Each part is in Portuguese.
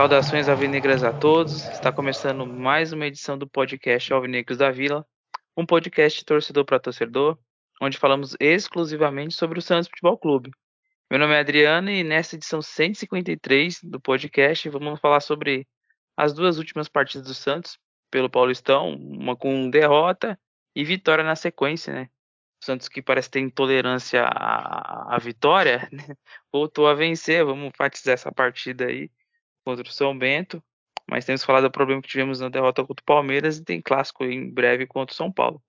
Saudações alvinegras a todos. Está começando mais uma edição do podcast Alvinegros da Vila, um podcast torcedor para torcedor, onde falamos exclusivamente sobre o Santos Futebol Clube. Meu nome é Adriano e nessa edição 153 do podcast vamos falar sobre as duas últimas partidas do Santos pelo Paulistão, uma com derrota e vitória na sequência, né? O Santos que parece ter intolerância à, à vitória, né? voltou a vencer. Vamos enfatizar essa partida aí contra o São Bento, mas temos falado do problema que tivemos na derrota contra o Palmeiras e tem clássico em breve contra o São Paulo.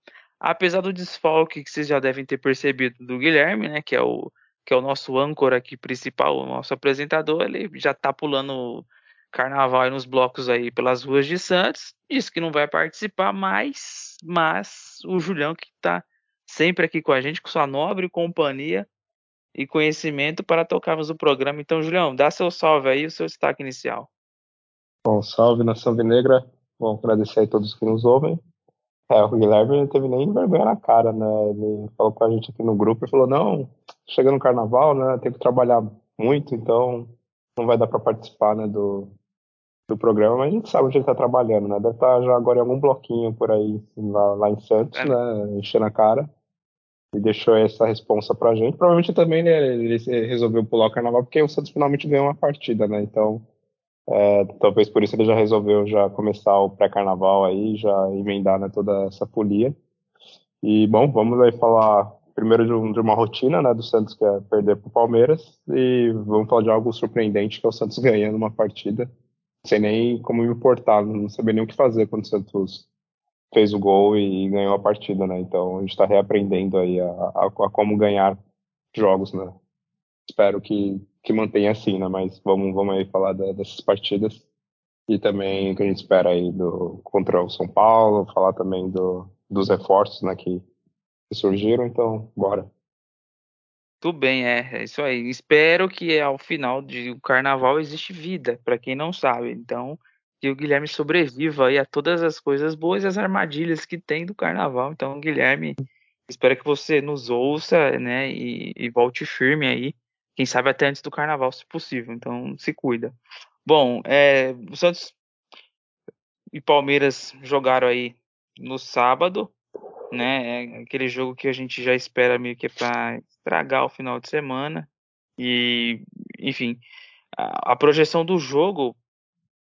Apesar do desfalque que vocês já devem ter percebido do Guilherme, né, que é o que é o nosso âncora aqui principal, o nosso apresentador, ele já tá pulando carnaval nos blocos aí pelas ruas de Santos, disse que não vai participar mais, mas o Julião que tá sempre aqui com a gente, com sua nobre companhia, e conhecimento para tocarmos o programa. Então, Julião, dá seu salve aí, o seu destaque inicial. Bom, salve nação vinegra. Bom, agradecer a todos que nos ouvem. É, o Guilherme não teve nem vergonha na cara, né? Ele falou com a gente aqui no grupo e falou: não, chega no carnaval, né? Tem que trabalhar muito, então não vai dar para participar, né, do, do programa, mas a gente sabe onde ele tá trabalhando, né? Deve estar tá já agora em algum bloquinho por aí, lá, lá em Santos, é. né? Enchendo a cara e deixou essa responsa pra gente. Provavelmente também né, ele resolveu pular o carnaval porque o Santos finalmente ganhou uma partida, né? Então, é, talvez por isso ele já resolveu já começar o pré-carnaval aí, já emendar né, toda essa folia. E, bom, vamos aí falar primeiro de, um, de uma rotina né, do Santos, que é perder pro Palmeiras, e vamos falar de algo surpreendente, que é o Santos ganhando uma partida, sem nem como importar, não sabia nem o que fazer quando o Santos fez o gol e ganhou a partida, né? Então a gente está reaprendendo aí a, a, a, como ganhar jogos, né? Espero que, que mantenha assim, né? Mas vamos, vamos aí falar da, dessas partidas e também o que a gente espera aí do contra o São Paulo, falar também do, dos reforços, né? Que, que surgiram, então bora. Tudo bem, é, é isso aí. Espero que ao final do carnaval existe vida, para quem não sabe. Então, que o Guilherme sobreviva aí a todas as coisas boas e as armadilhas que tem do carnaval. Então, Guilherme, espero que você nos ouça, né, e, e volte firme aí. Quem sabe até antes do carnaval, se possível. Então, se cuida. Bom, é, o Santos e Palmeiras jogaram aí no sábado, né? É aquele jogo que a gente já espera meio que para estragar o final de semana. E, enfim, a, a projeção do jogo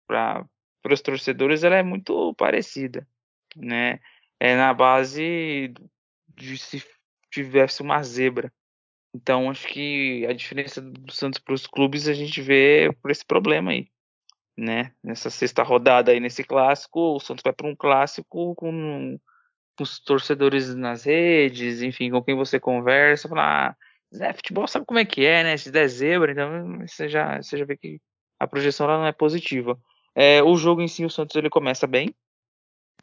para os torcedores ela é muito parecida, né? É na base de se tivesse uma zebra. Então acho que a diferença do Santos para os clubes a gente vê por esse problema aí, né? Nessa sexta rodada aí nesse clássico, o Santos vai para um clássico com, com, os torcedores nas redes, enfim, com quem você conversa, falar, ah, Zé, futebol sabe como é que é, né? Se der zebra, então você já, você já vê que a projeção ela não é positiva. É, o jogo em si, o Santos ele começa bem,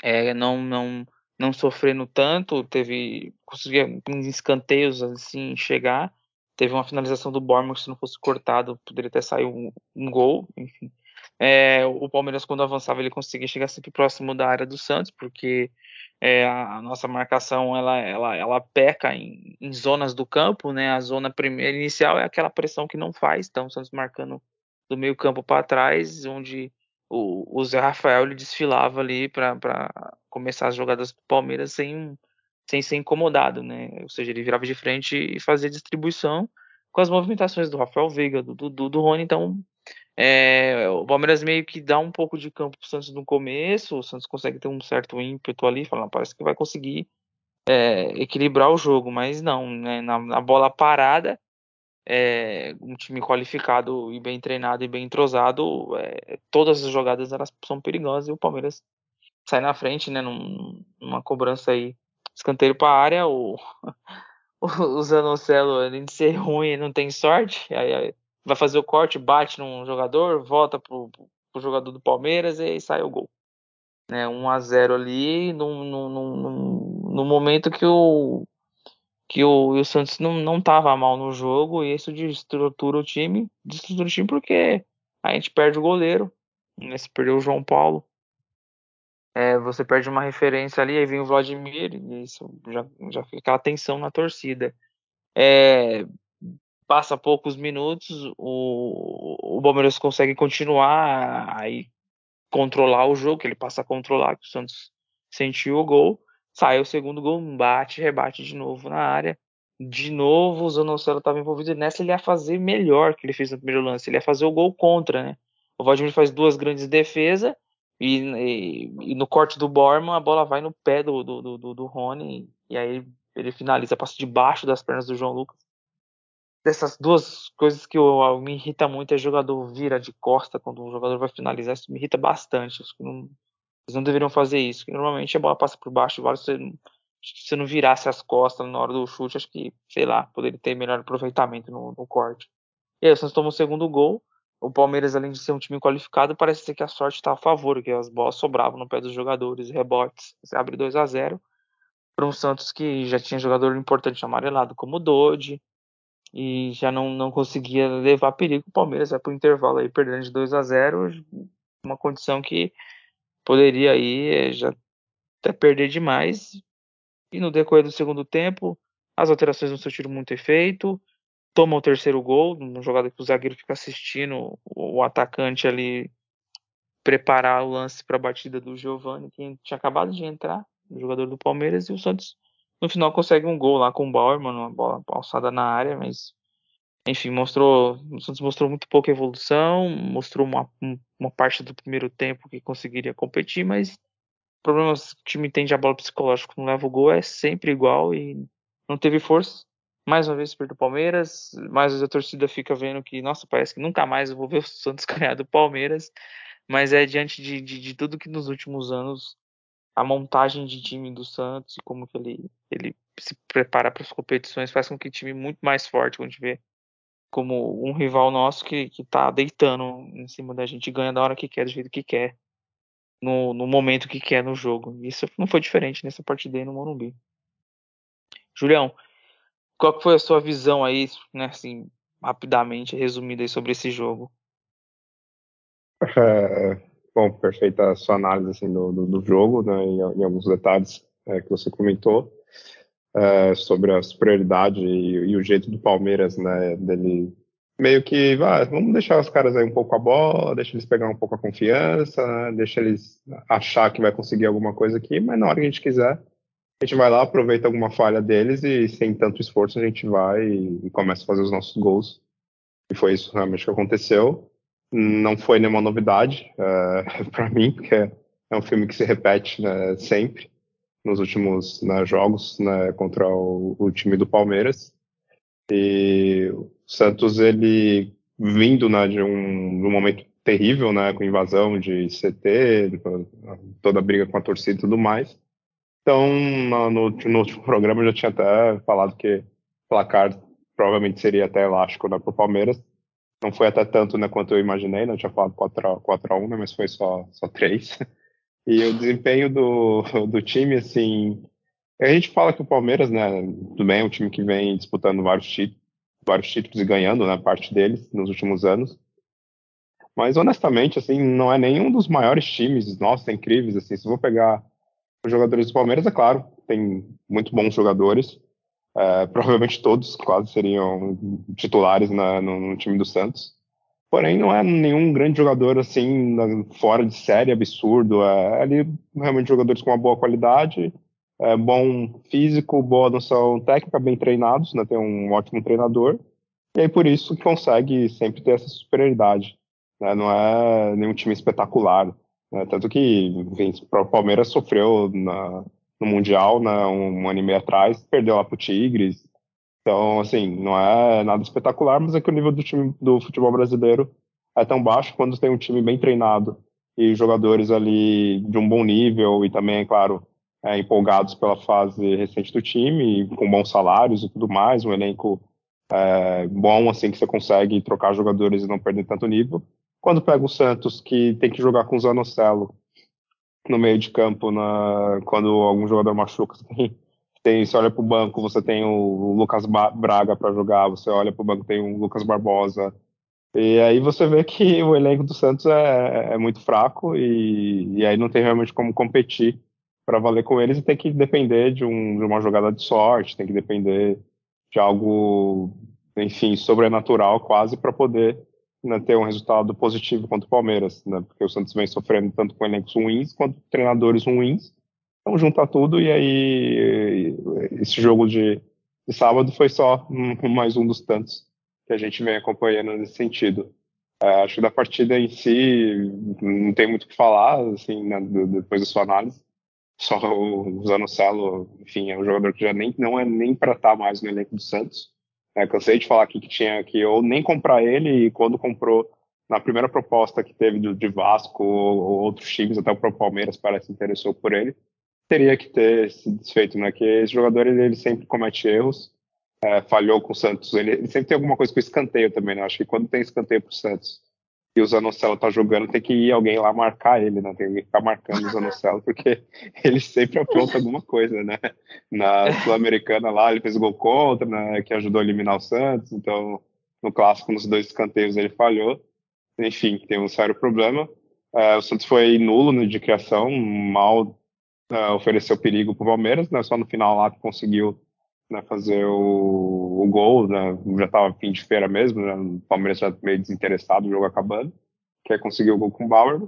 é, não, não, não sofrendo tanto, teve conseguia escanteios assim chegar, teve uma finalização do Bournemouth se não fosse cortado poderia até sair um, um gol, enfim. É, o Palmeiras quando avançava ele conseguia chegar sempre próximo da área do Santos porque é, a, a, nossa marcação ela, ela, ela peca em, em, zonas do campo, né? A zona primeira inicial é aquela pressão que não faz, então o Santos marcando do meio campo para trás, onde o, o Zé Rafael ele desfilava ali para começar as jogadas do Palmeiras sem, sem ser incomodado, né? Ou seja, ele virava de frente e fazia distribuição com as movimentações do Rafael Veiga, do, do, do Rony, então é, o Palmeiras meio que dá um pouco de campo pro Santos no começo, o Santos consegue ter um certo ímpeto ali, falando, parece que vai conseguir é, equilibrar o jogo, mas não, né? na, na bola parada é, um time qualificado e bem treinado e bem entrosado, é, todas as jogadas elas são perigosas e o Palmeiras sai na frente, né, num, numa cobrança aí, escanteio para a área, o, o Zanocelo, além de ser ruim, não tem sorte, aí, aí vai fazer o corte, bate num jogador, volta pro, pro jogador do Palmeiras e aí sai o gol. Né, 1 a 0 ali, no, no, no, no momento que o que o, o Santos não, não tava mal no jogo e isso destrutura o time. Destrutura o time porque a gente perde o goleiro. Né? Perdeu o João Paulo. É, você perde uma referência ali, aí vem o Vladimir, e isso já, já fica aquela tensão na torcida. É, passa poucos minutos, o, o Palmeiras consegue continuar aí controlar o jogo, que ele passa a controlar, que o Santos sentiu o gol, sai o segundo gol, bate, rebate de novo na área, de novo o Zanocelo estava envolvido, e nessa ele ia fazer melhor que ele fez no primeiro lance, ele ia fazer o gol contra, né? O Vladimir faz duas grandes defesas, e, e, e no corte do Borman a bola vai no pé do, do, do, do Rony, e aí ele finaliza, passa debaixo das pernas do João Lucas dessas duas coisas que eu, me irrita muito é jogador vira de costa quando o jogador vai finalizar, isso me irrita bastante. Acho que não, eles não deveriam fazer isso. Normalmente a bola passa por baixo, se você não virasse as costas na hora do chute, acho que, sei lá, poderia ter melhor aproveitamento no, no corte. E aí o Santos tomou o segundo gol. O Palmeiras, além de ser um time qualificado, parece ser que a sorte está a favor, que as bolas sobravam no pé dos jogadores, rebotes. Você abre 2 a 0 para um Santos que já tinha jogador importante amarelado, como o Dodge, e já não, não conseguia levar perigo. O Palmeiras vai para o intervalo aí perdendo de 2 a 0 uma condição que poderia aí eh, já até perder demais. E no decorrer do segundo tempo, as alterações não surtiram muito efeito. Toma o terceiro gol, uma jogada que o zagueiro fica assistindo o atacante ali preparar o lance para a batida do Giovani, que tinha acabado de entrar, o jogador do Palmeiras, e o Santos no final consegue um gol lá com o Bauerman, uma bola alçada na área, mas enfim, mostrou, o Santos mostrou muito pouca evolução, mostrou uma, uma parte do primeiro tempo que conseguiria competir, mas problemas que o time tem de bola psicológica não leva o gol é sempre igual e não teve força. Mais uma vez perdeu o Palmeiras, mais vezes a torcida fica vendo que, nossa, parece que nunca mais eu vou ver o Santos ganhar do Palmeiras, mas é diante de, de, de tudo que nos últimos anos a montagem de time do Santos e como que ele, ele se prepara para as competições faz com que o time muito mais forte, quando a gente vê como um rival nosso que, que tá deitando em cima da gente, ganha da hora que quer, do jeito que quer, no, no momento que quer no jogo. Isso não foi diferente nessa partida aí no Morumbi. Julião, qual foi a sua visão aí, né, assim, rapidamente resumida aí sobre esse jogo? É, Bom, perfeita a sua análise assim, do, do, do jogo, né, em, em, alguns detalhes é, que você comentou, é, sobre a superioridade e, e, o jeito do Palmeiras, né, dele meio que, ah, vamos deixar os caras aí um pouco a bola, deixa eles pegar um pouco a confiança, né, deixa eles achar que vai conseguir alguma coisa aqui, mas na hora que a gente quiser, a gente vai lá, aproveita alguma falha deles e sem tanto esforço a gente vai e, e começa a fazer os nossos gols. E foi isso realmente que aconteceu não foi nenhuma novidade uh, é, para mim, porque é um filme que se repete né, sempre nos últimos né, jogos né, contra o, o, time do Palmeiras. E o Santos, ele vindo né, de, um, de um momento terrível, né, com invasão de CT, toda a briga com a torcida e tudo mais. Então, no, no, último programa eu já tinha até falado que o placar provavelmente seria até elástico né, para o Palmeiras não foi até tanto né, quanto eu imaginei, não tinha falado 4 a 1 né, mas foi só, só 3. E o desempenho do, do time, assim. A gente fala que o Palmeiras, né, tudo bem, é um time que vem disputando vários títulos, vários títulos e ganhando, né, parte deles nos últimos anos. Mas honestamente, assim, não é nenhum dos maiores times, nossa, incríveis, assim, se eu vou pegar os jogadores do Palmeiras, é claro, tem muito bons jogadores, é, provavelmente todos quase seriam titulares na, no, no, time do Santos. Porém, não é nenhum grande jogador assim, fora de série, absurdo. É, ali realmente jogadores com uma boa qualidade, é, bom físico, boa noção técnica, bem treinados, né, tem um ótimo treinador. E aí por isso consegue sempre ter essa superioridade. Né, não é nenhum time espetacular. Né, tanto que enfim, o Palmeiras sofreu na, no Mundial, né, um, um ano e meio atrás, perdeu lá pro Tigres. Então, assim, não é nada espetacular, mas é que o nível do time do futebol brasileiro é tão baixo quando tem um time bem treinado e jogadores ali de um bom nível e também, é claro, é, empolgados pela fase recente do time, com bons salários e tudo mais, um elenco é, bom, assim, que você consegue trocar jogadores e não perder tanto nível. Quando pega o Santos, que tem que jogar com o Zanocelo, no meio de campo, na, quando algum jogador machuca, você tem, tem, você olha para o banco, você tem o Lucas Braga para jogar, você olha para o banco, tem o Lucas Barbosa. E aí você vê que o elenco do Santos é, é muito fraco e, e aí não tem realmente como competir para valer com eles e tem que depender de, um, de uma jogada de sorte, tem que depender de algo, enfim, sobrenatural quase para poder né, ter um resultado positivo contra o Palmeiras, né, porque o Santos vem sofrendo tanto com elencos ruins quanto treinadores ruins. Então junta tudo e aí esse jogo de, de sábado foi só mais um dos tantos que a gente vem acompanhando nesse sentido. É, acho que da partida em si não tem muito o que falar, assim, né, depois da sua análise. Só o Zanocelo, enfim, é um jogador que já nem, não é nem para estar tá mais no elenco do Santos. É, cansei de falar aqui que tinha que ou nem comprar ele e quando comprou na primeira proposta que teve do, de Vasco ou, ou, outros times, até o próprio Palmeiras parece interessou por ele, teria que ter se desfeito, né? Que esse jogador ele, ele sempre comete erros, é, falhou com o Santos, ele, ele, sempre tem alguma coisa com escanteio também, né? Acho que quando tem escanteio pro Santos e o Zanocelo tá jogando, tem que ir alguém lá marcar ele, né? Tem que ficar marcando o Zanocelo, porque ele sempre apronta alguma coisa, né? Na Sul-Americana lá, ele fez gol contra, né? Que ajudou a eliminar o Santos, então no clássico, nos dois escanteios, ele falhou. Enfim, tem um sério problema. É, o Santos foi nulo né, de criação, mal é, ofereceu perigo pro Palmeiras, né? Só no final lá que conseguiu né, fazer o, o gol, né, já estava fim de feira mesmo, né, o Palmeiras já meio desinteressado, o jogo acabando, que conseguiu o gol com o Bauer,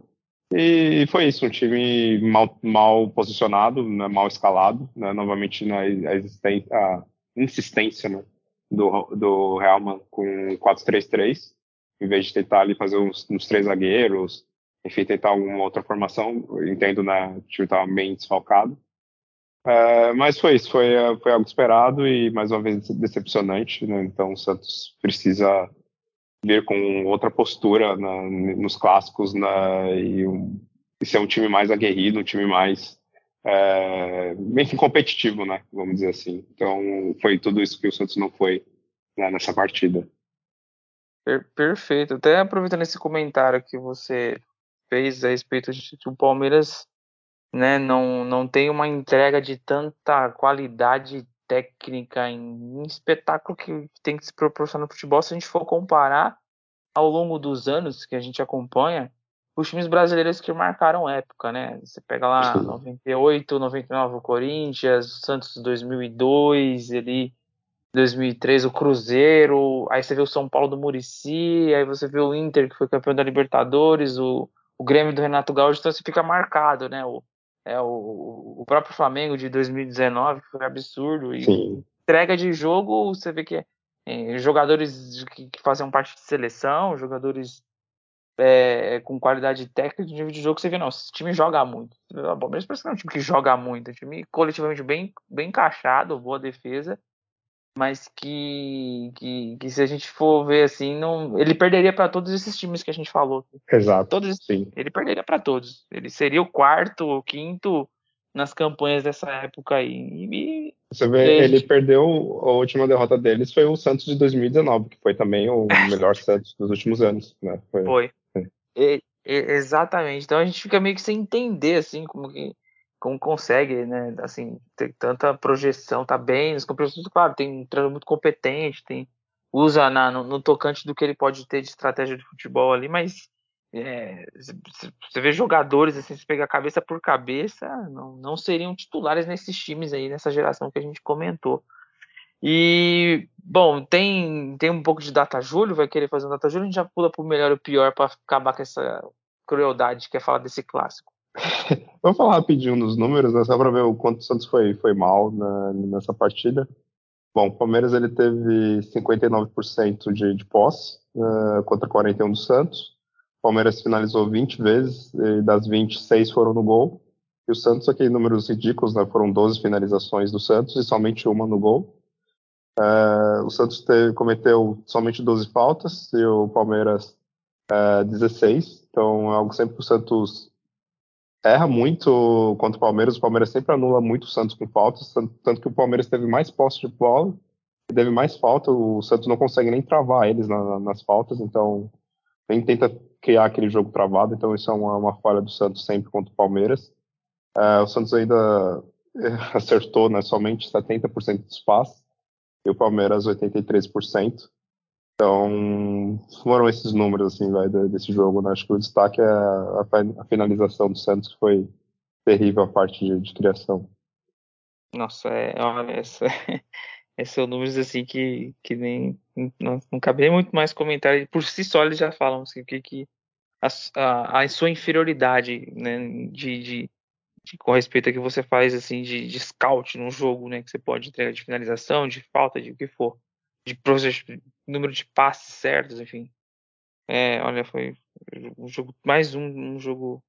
e foi isso, um time mal, mal posicionado, né, mal escalado, né, novamente na a, a insistência né, do, do Realman com 4-3-3, em vez de tentar ali fazer uns, uns três zagueiros, enfim, tentar alguma outra formação, entendo, né, o time estava bem desfalcado, é, mas foi isso, foi, foi algo esperado e mais uma vez decepcionante. Né? Então o Santos precisa vir com outra postura na, nos clássicos né? e, um, e, ser um time mais aguerrido, um time mais é, enfim, competitivo, né? vamos dizer assim. Então foi tudo isso que o Santos não foi né, nessa partida. Perfeito. Até aproveitando esse comentário que você fez a respeito de o Palmeiras né, não, não tem uma entrega de tanta qualidade técnica em, em espetáculo que tem que se proporcionar no futebol. Se a gente for comparar ao longo dos anos que a gente acompanha, os times brasileiros que marcaram época, né? Você pega lá 98, 99 o Corinthians, o Santos 2002, ali 2003 o Cruzeiro, aí você vê o São Paulo do Murici, aí você vê o Inter que foi campeão da Libertadores, o, o Grêmio do Renato Gaúcho, então você fica marcado, né? O, é, o, o próprio Flamengo de 2019 foi absurdo. E Sim. entrega de jogo, você vê que é, jogadores que, que fazem parte de seleção, jogadores é, com qualidade técnica de nível de jogo, você vê, não, esse time joga muito. O Palmeiras parece que é um time que joga muito, é um time coletivamente bem, bem encaixado, boa defesa, mas que, que, que, se a gente for ver assim, não, ele perderia para todos esses times que a gente falou. Exato. Todos, sim. Ele perderia para todos. Ele seria o quarto ou quinto nas campanhas dessa época aí. E, Você vê, ele perdeu a última derrota deles foi o Santos de 2019, que foi também o melhor Santos dos últimos anos, né? Foi. foi. É. E, exatamente. Então a gente fica meio que sem entender assim como que como consegue, né, assim, ter tanta projeção, tá bem nos compromissos, claro, tem um treinador muito competente, tem usa na, no, no, tocante do que ele pode ter de estratégia de futebol ali, mas é, você vê jogadores assim, se pegar cabeça por cabeça, não, não seriam titulares nesses times aí, nessa geração que a gente comentou. E, bom, tem, tem um pouco de data julho, vai querer fazer um data julho, a gente já pula pro melhor e pior para acabar com essa crueldade que é falar desse clássico. Vamos falar rapidinho dos números, né, só para ver o quanto o Santos foi, foi mal na, nessa partida. Bom, o Palmeiras ele teve 59% de, de posse uh, contra 41% do Santos. O Palmeiras finalizou 20 vezes, e das 20, 6 foram no gol. E o Santos, aqui números ridículos, né, foram 12 finalizações do Santos e somente uma no gol. Uh, o Santos teve, cometeu somente 12 faltas e o Palmeiras uh, 16. Então é algo sempre que o Santos erra muito contra o Palmeiras. O Palmeiras sempre anula muito o Santos com faltas, tanto que o Palmeiras teve mais posse de bola e teve mais falta. O Santos não consegue nem travar eles na, nas faltas, então nem tenta criar aquele jogo travado. Então isso é uma, uma falha do Santos sempre contra o Palmeiras. Uh, o Santos ainda acertou né, somente 70% dos passes e o Palmeiras 83%. Então, foram esses números assim, vai, desse jogo. Né? Acho que o destaque é a, a, finalização do Santos, que foi terrível a parte de, de criação. Nossa, é, olha, esses são números assim que, que nem não, não cabe muito mais comentário. Por si só eles já falam assim, que, que a, a, a sua inferioridade né, de, de, de, com respeito a que você faz assim de, de scout num jogo, né, que você pode entregar de finalização, de falta, de o que for, de número de passes certos, enfim. É, olha, foi um jogo mais um, um jogo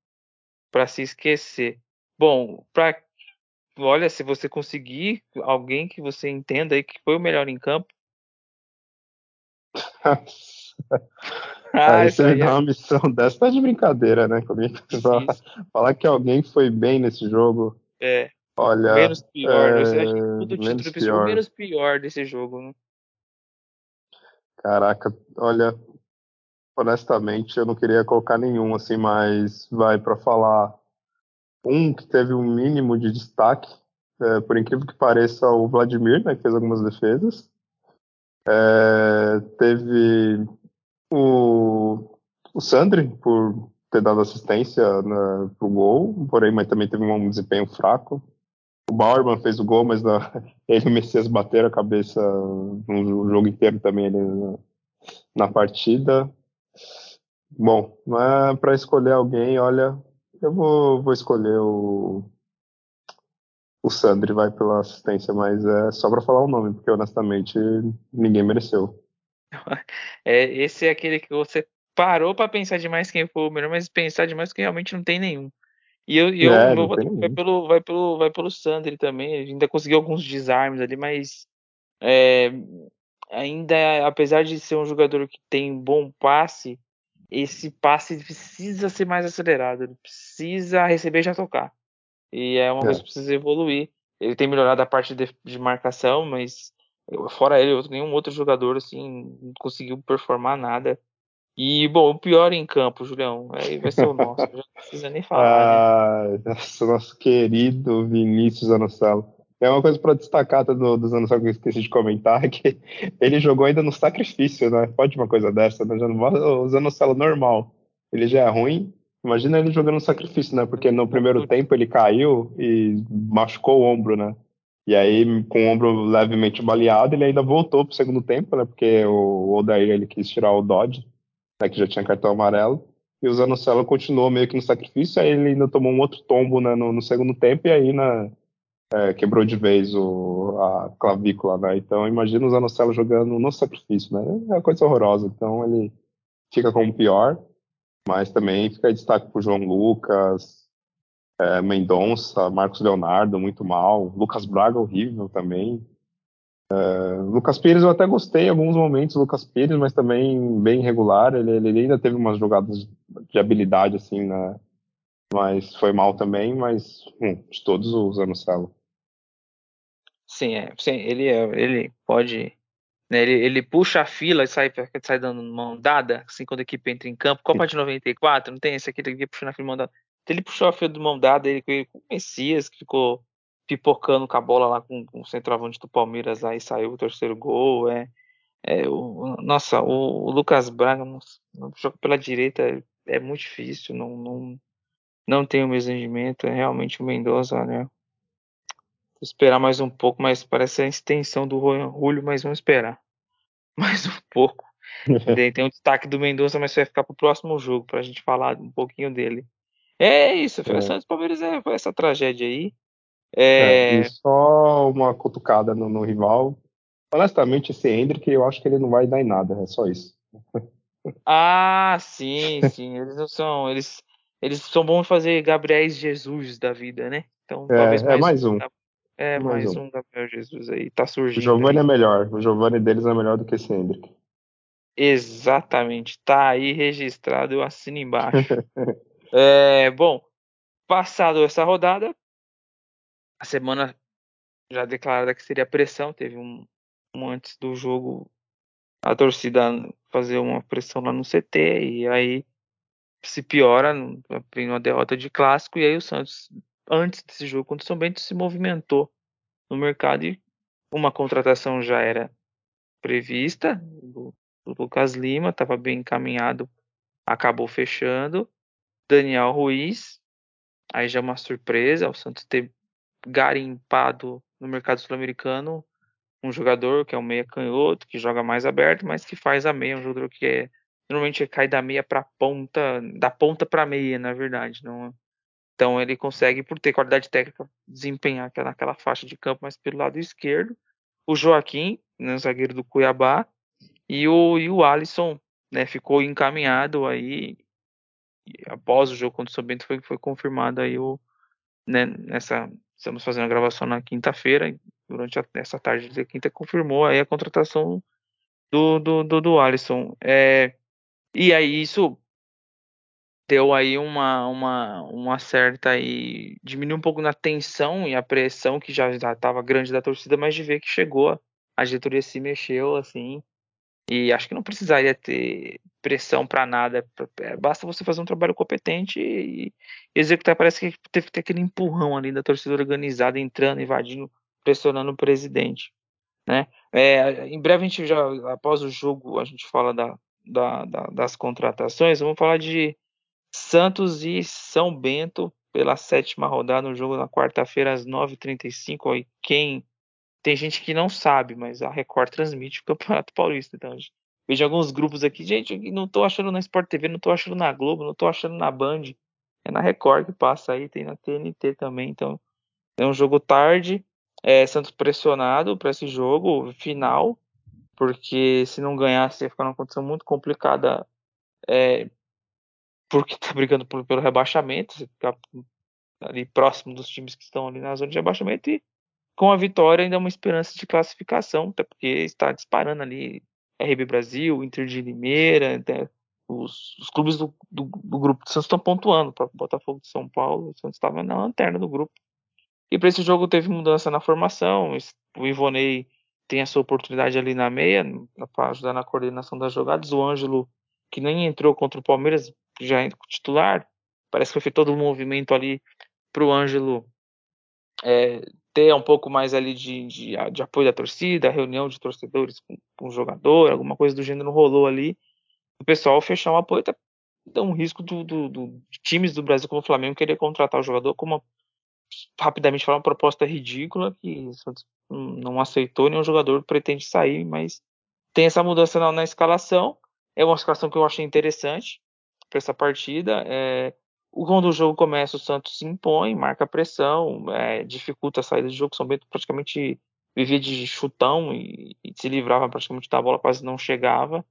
para se esquecer. Bom, para olha, se você conseguir alguém que você entenda aí que foi o melhor em campo. ah, aí você me dá é... uma missão dessa, tá de brincadeira, né? Comigo. Falar que alguém foi bem nesse jogo. É. Olha. Menos pior. É... Você acha que tudo título pior. menos pior desse jogo, né? Caraca, olha, honestamente, eu não queria colocar nenhum, assim, mas vai para falar um que teve um mínimo de destaque, é, por incrível que pareça, o Vladimir, né, que fez algumas defesas. É, teve o, o Sandri, por ter dado assistência né, pro gol, porém, mas também teve um desempenho fraco. O Bauerman fez o gol, mas na, ele e o Messias bateram a cabeça no jogo inteiro também ali na, na partida. Bom, para escolher alguém, olha, eu vou, vou escolher o, o Sandri, vai pela assistência, mas é só para falar o nome, porque honestamente ninguém mereceu. É, esse é aquele que você parou para pensar demais quem foi o melhor, mas pensar demais que realmente não tem nenhum. E eu, eu é, meu voto vai pelo, vai, pelo, vai pelo Sandri também. Ele ainda conseguiu alguns desarmes ali, mas é, ainda, apesar de ser um jogador que tem bom passe, esse passe precisa ser mais acelerado, ele precisa receber e já tocar. E é uma é. coisa que precisa evoluir. Ele tem melhorado a parte de, de marcação, mas fora ele, nenhum outro jogador assim conseguiu performar nada. E, bom, o pior em campo, Julião, aí vai ser o nosso, não precisa nem falar, né? ah, né? Nosso querido Vinícius Anocelo. É uma coisa para destacar do, dos anos que eu esqueci de comentar, que ele jogou ainda no sacrifício, né? Pode uma coisa dessa, né? Já usando o celo normal. Ele já é ruim. Imagina ele jogando no sacrifício, né? Porque no primeiro tempo ele caiu e machucou o ombro, né? E aí, com o ombro levemente baleado, ele ainda voltou pro segundo tempo, né? Porque o Odair ele quis tirar o Dodge, né? Que já tinha cartão amarelo. E o Zanocelo continuou meio que no sacrifício, aí ele ainda tomou um outro tombo né, no, no segundo tempo, e aí na, é, quebrou de vez o, a clavícula, né? Então imagina o Zanocelo jogando no sacrifício, né? É uma coisa horrorosa. Então ele fica como pior, mas também fica em destaque pro João Lucas, é, Mendonça, Marcos Leonardo, muito mal. Lucas Braga, horrível também. É, Lucas Pires eu até gostei em alguns momentos, Lucas Pires, mas também bem irregular. Ele, ele ainda teve umas jogadas de habilidade, assim, né? Mas foi mal também, mas hum, de todos os anos Celo. Sim, é, sim, ele, é, ele pode. Né, ele, ele puxa a fila e sai, sai dando mão dada, assim, quando a equipe entra em campo. Copa de 94, não tem esse aqui que puxando a fila mão dada. Então, ele puxou a fila de mão dada, ele com o Messias, que ficou pipocando com a bola lá com, com o centroavante do Palmeiras, aí saiu o terceiro gol. É, é, o, nossa, o, o Lucas Braga, nossa, joga pela direita é, é muito difícil, não, não, não tem o mesmo rendimento. É realmente o Mendoza, né? esperar mais um pouco, mas parece a extensão do Julio, mas vamos esperar mais um pouco. tem um destaque do Mendonça, mas vai ficar para o próximo jogo para a gente falar um pouquinho dele. É isso, é. Santos Palmeiras é essa tragédia aí. É... É, e só uma cutucada no, no, rival. Honestamente, esse Hendrick, eu acho que ele não vai dar em nada, é só isso. Ah, sim, sim. Eles não são. Eles, eles são bons de fazer Gabriéis Jesus da vida, né? Então, é, talvez mais, é mais um. É, mais, mais um. um Gabriel Jesus aí, tá surgindo. O Giovanni aí. é melhor, o Giovanni deles é melhor do que esse Hendrick. Exatamente, tá aí registrado, eu assino embaixo. é, bom, passado essa rodada, a semana já declarada que seria pressão, teve um, um antes do jogo a torcida fazer uma pressão lá no CT e aí se piora, vem uma derrota de clássico e aí o Santos antes desse jogo, quando o São Bento se movimentou no mercado e uma contratação já era prevista do, do Lucas Lima, estava bem encaminhado, acabou fechando. Daniel Ruiz, aí já é uma surpresa, o Santos ter garimpado no mercado sul-americano um jogador que é um meia canhoto, que joga mais aberto, mas que faz a meia, um jogador que é normalmente cai da meia para ponta, da ponta para meia, na verdade, não então ele consegue, por ter qualidade técnica, desempenhar naquela faixa de campo, mas pelo lado esquerdo. O Joaquim, né, zagueiro do Cuiabá, e o, e o Alisson né, ficou encaminhado aí. após o jogo contra o São Bento foi, foi confirmado aí o, né, nessa. Estamos fazendo a gravação na quinta-feira, durante a, essa tarde de quinta, confirmou aí a contratação do, do, do, do Alisson. É, e aí isso deu aí uma, uma, uma certa aí, diminuiu um pouco na tensão e a pressão que já estava grande da torcida, mas de ver que chegou, a diretoria se mexeu assim, e acho que não precisaria ter pressão para nada, é, basta você fazer um trabalho competente e executar, parece que teve que ter aquele empurrão ali da torcida organizada, entrando, invadindo, pressionando o presidente, né? É, em breve a gente já, após o jogo, a gente fala da, da, da das contratações, vamos falar de Santos e São Bento pela sétima rodada, um jogo na quarta-feira às 9h35. Quem tem gente que não sabe, mas a Record transmite o Campeonato Paulista. Então, vejo alguns grupos aqui, gente, não tô achando na Sport TV, não tô achando na Globo, não tô achando na Band. É na Record que passa aí, tem na TNT também. Então, é um jogo tarde. É, Santos pressionado para esse jogo final, porque se não ganhasse ia ficar numa condição muito complicada é, porque tá brigando por, pelo rebaixamento, você ficar ali próximo dos times que estão ali na zona de rebaixamento e com a vitória ainda é uma esperança de classificação, até porque está disparando ali RB Brasil, Inter de Limeira, os, os, clubes do, do, do, grupo do Santos estão pontuando, para Botafogo de São Paulo, o Santos estava na lanterna do grupo. E para esse jogo teve mudança na formação, o Ivonei tem a sua oportunidade ali na meia, para ajudar na coordenação das jogadas, o Ângelo, que nem entrou contra o Palmeiras, já entra com titular. Parece que foi feito todo um movimento ali para o Ângelo é, ter um pouco mais ali de, de, de, apoio da torcida, reunião de torcedores com, com o jogador, alguma coisa do gênero rolou ali. O pessoal fechar um apoio, até dá um risco do, do, do, times do Brasil como o Flamengo querer contratar o jogador com uma, rapidamente falar, uma proposta ridícula que não aceitou, nenhum jogador pretende sair, mas tem essa mudança na, na escalação. É uma escalação que eu achei interessante para essa partida. É, quando o jogo começa, o Santos se impõe, marca pressão, é, dificulta a saída de jogo. São Bento praticamente vivia de chutão e, e, se livrava praticamente da bola, quase não chegava.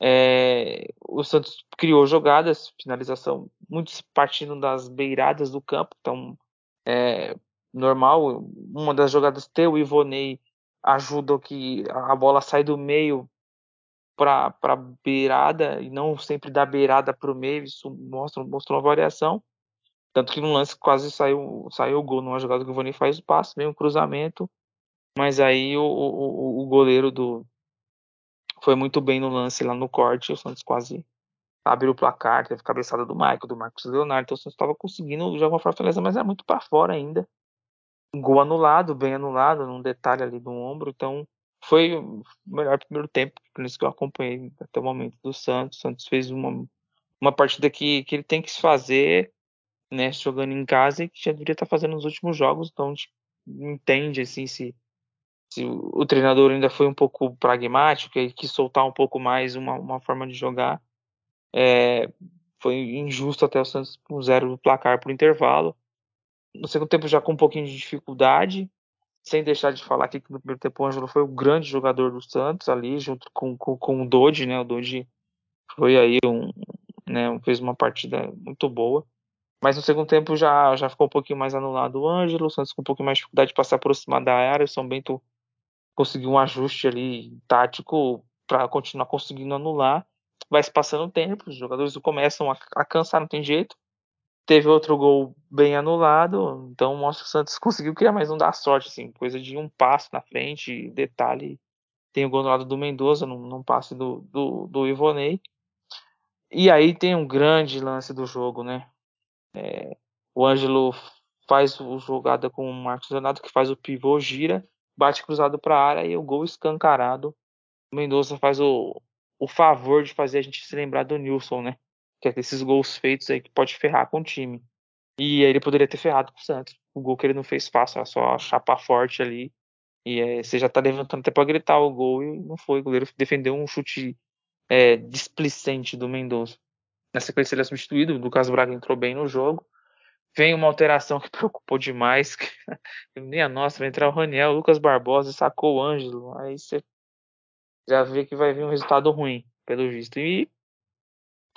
É, o Santos criou jogadas, finalização, muito partindo das beiradas do campo, então é normal. Uma das jogadas ter o Ivonei ajuda que a bola sai do meio para a beirada e não sempre da beirada para o meio, isso mostra, mostrou uma variação. Tanto que no lance quase saiu, saiu o gol numa jogada que o Vani faz o passe, vem um cruzamento, mas aí o, o, o goleiro do foi muito bem no lance lá no corte, o Santos quase abriu o placar, teve cabeçada do Michael, do Marcos Leonardo, então o Santos estava conseguindo jogar uma fortaleza, mas é muito para fora ainda. Gol anulado, bem anulado, num detalhe ali do ombro, então foi o melhor primeiro tempo, por isso que eu acompanhei até o momento do Santos. O Santos fez uma, uma partida que, que ele tem que se fazer, né, jogando em casa e que já deveria estar fazendo nos últimos jogos, então a gente entende assim se, se o, o treinador ainda foi um pouco pragmático e quis soltar um pouco mais uma, uma forma de jogar. É, foi injusto até o Santos com zero do placar por intervalo. No segundo tempo já com um pouquinho de dificuldade, sem deixar de falar aqui que no primeiro tempo o Ângelo foi o grande jogador do Santos ali, junto com, com, com o Dodge, né? O Dodge foi aí um, né, fez uma partida muito boa. Mas no segundo tempo já, já ficou um pouquinho mais anulado o Ângelo, o Santos com um pouquinho mais de dificuldade de passar aproximar da área, o São Bento conseguiu um ajuste ali tático para continuar conseguindo anular. Vai se passando o tempo, os jogadores começam a, a cansar, não tem jeito teve outro gol bem anulado, então mostra que o Santos conseguiu criar, mas não dá sorte, assim, coisa de um passo na frente, detalhe, tem o gol anulado do Mendoza, num, num passe do, do, do Ivonei, e aí tem um grande lance do jogo, né, é, o Ângelo faz o jogada com o Marcos Leonardo, que faz o pivô, gira, bate cruzado para a área e o gol escancarado. O Mendonça faz o, o favor de fazer a gente se lembrar do Nilson, né? Que é desses gols feitos aí que pode ferrar com o time. E ele poderia ter ferrado com o Santos. O gol que ele não fez fácil, é só chapa forte ali. E é, você já tá levantando até para gritar o gol e não foi. O goleiro defendeu um chute é, displicente do Mendonça. Na sequência ele é substituído, o Lucas Braga entrou bem no jogo. Vem uma alteração que preocupou demais. Nem a nossa, vai entrar o Raniel, o Lucas Barbosa sacou o Ângelo. Aí você já vê que vai vir um resultado ruim, pelo visto. E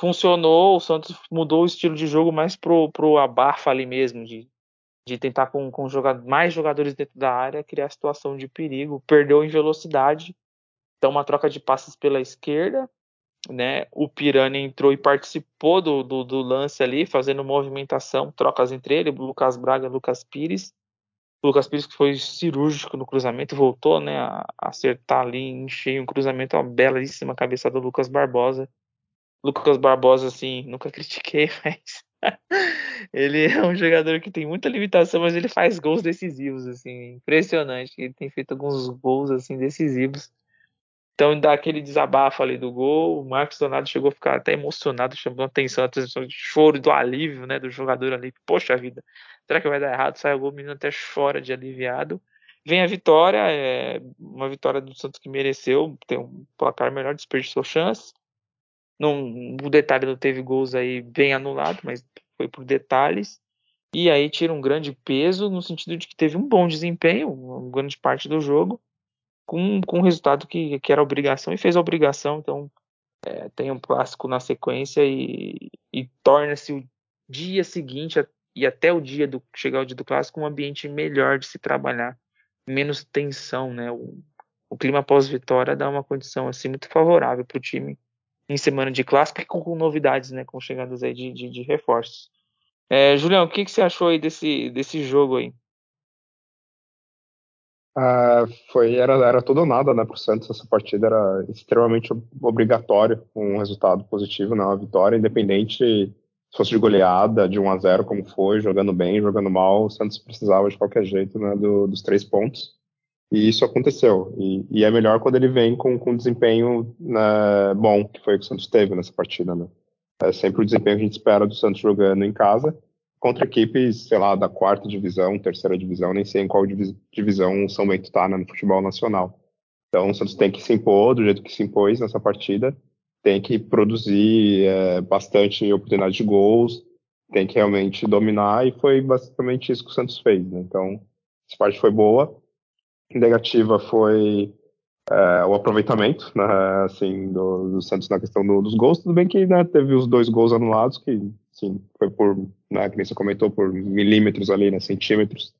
funcionou, o Santos mudou o estilo de jogo mais pro, pro abafa ali mesmo, de, de tentar com, com jogador, mais jogadores dentro da área criar situação de perigo. Perdeu em velocidade, então uma troca de passes pela esquerda, né? O Pirani entrou e participou do, do, do, lance ali, fazendo movimentação, trocas entre ele, Lucas Braga e Lucas Pires. Lucas Pires que foi cirúrgico no cruzamento, voltou né, a acertar ali em cheio um cruzamento, uma belíssima cabeça do Lucas Barbosa. Lucas Barbosa, assim, nunca critiquei, mas ele é um jogador que tem muita limitação, mas ele faz gols decisivos, assim, impressionante. Ele tem feito alguns gols, assim, decisivos. Então dá aquele desabafo ali do gol. O Marcos Donato chegou a ficar até emocionado, chamou atenção, a atenção de choro do alívio, né, do jogador ali. Poxa vida, será que vai dar errado? Sai o gol, o menino até chora de aliviado. Vem a vitória, é uma vitória do Santos que mereceu, tem um placar melhor, desperdiçou chances. Não, o detalhe não teve gols aí bem anulado, mas foi por detalhes. E aí tira um grande peso no sentido de que teve um bom desempenho, uma grande parte do jogo com, com o resultado que, que era obrigação e fez a obrigação. Então, é, tem um clássico na sequência e, e torna-se o dia seguinte e até o dia do chegar o dia do clássico um ambiente melhor de se trabalhar, menos tensão, né? O, o clima pós-vitória dá uma condição assim muito favorável para o time em semana de clássico e com, com, novidades, né? Com chegadas aí de, de, de reforços. É, Julião, o que, que você achou aí desse, desse jogo aí? Uh, foi, era, era tudo ou nada, né, pro Santos, essa partida era extremamente obrigatório, um resultado positivo, né, uma vitória, independente se fosse de goleada, de 1 a 0 como foi, jogando bem, jogando mal, o Santos precisava de qualquer jeito, né, do, dos três pontos, e isso aconteceu, e, e, é melhor quando ele vem com, com desempenho né, bom, que foi o que o Santos teve nessa partida, né, é sempre o desempenho que a gente espera do Santos jogando em casa, contra equipes, sei lá, da quarta divisão, terceira divisão, nem sei em qual divisão o São Bento está né, no futebol nacional. Então o Santos tem que se impor do jeito que se impôs nessa partida, tem que produzir é, bastante oportunidade de gols, tem que realmente dominar, e foi basicamente isso que o Santos fez. Né? Então, essa parte foi boa. Negativa foi é, o aproveitamento, né, assim, do, do, Santos na questão do, dos gols. Tudo bem que né, teve os dois gols anulados, que foi por, né, que você comentou, por milímetros ali, né, centímetros,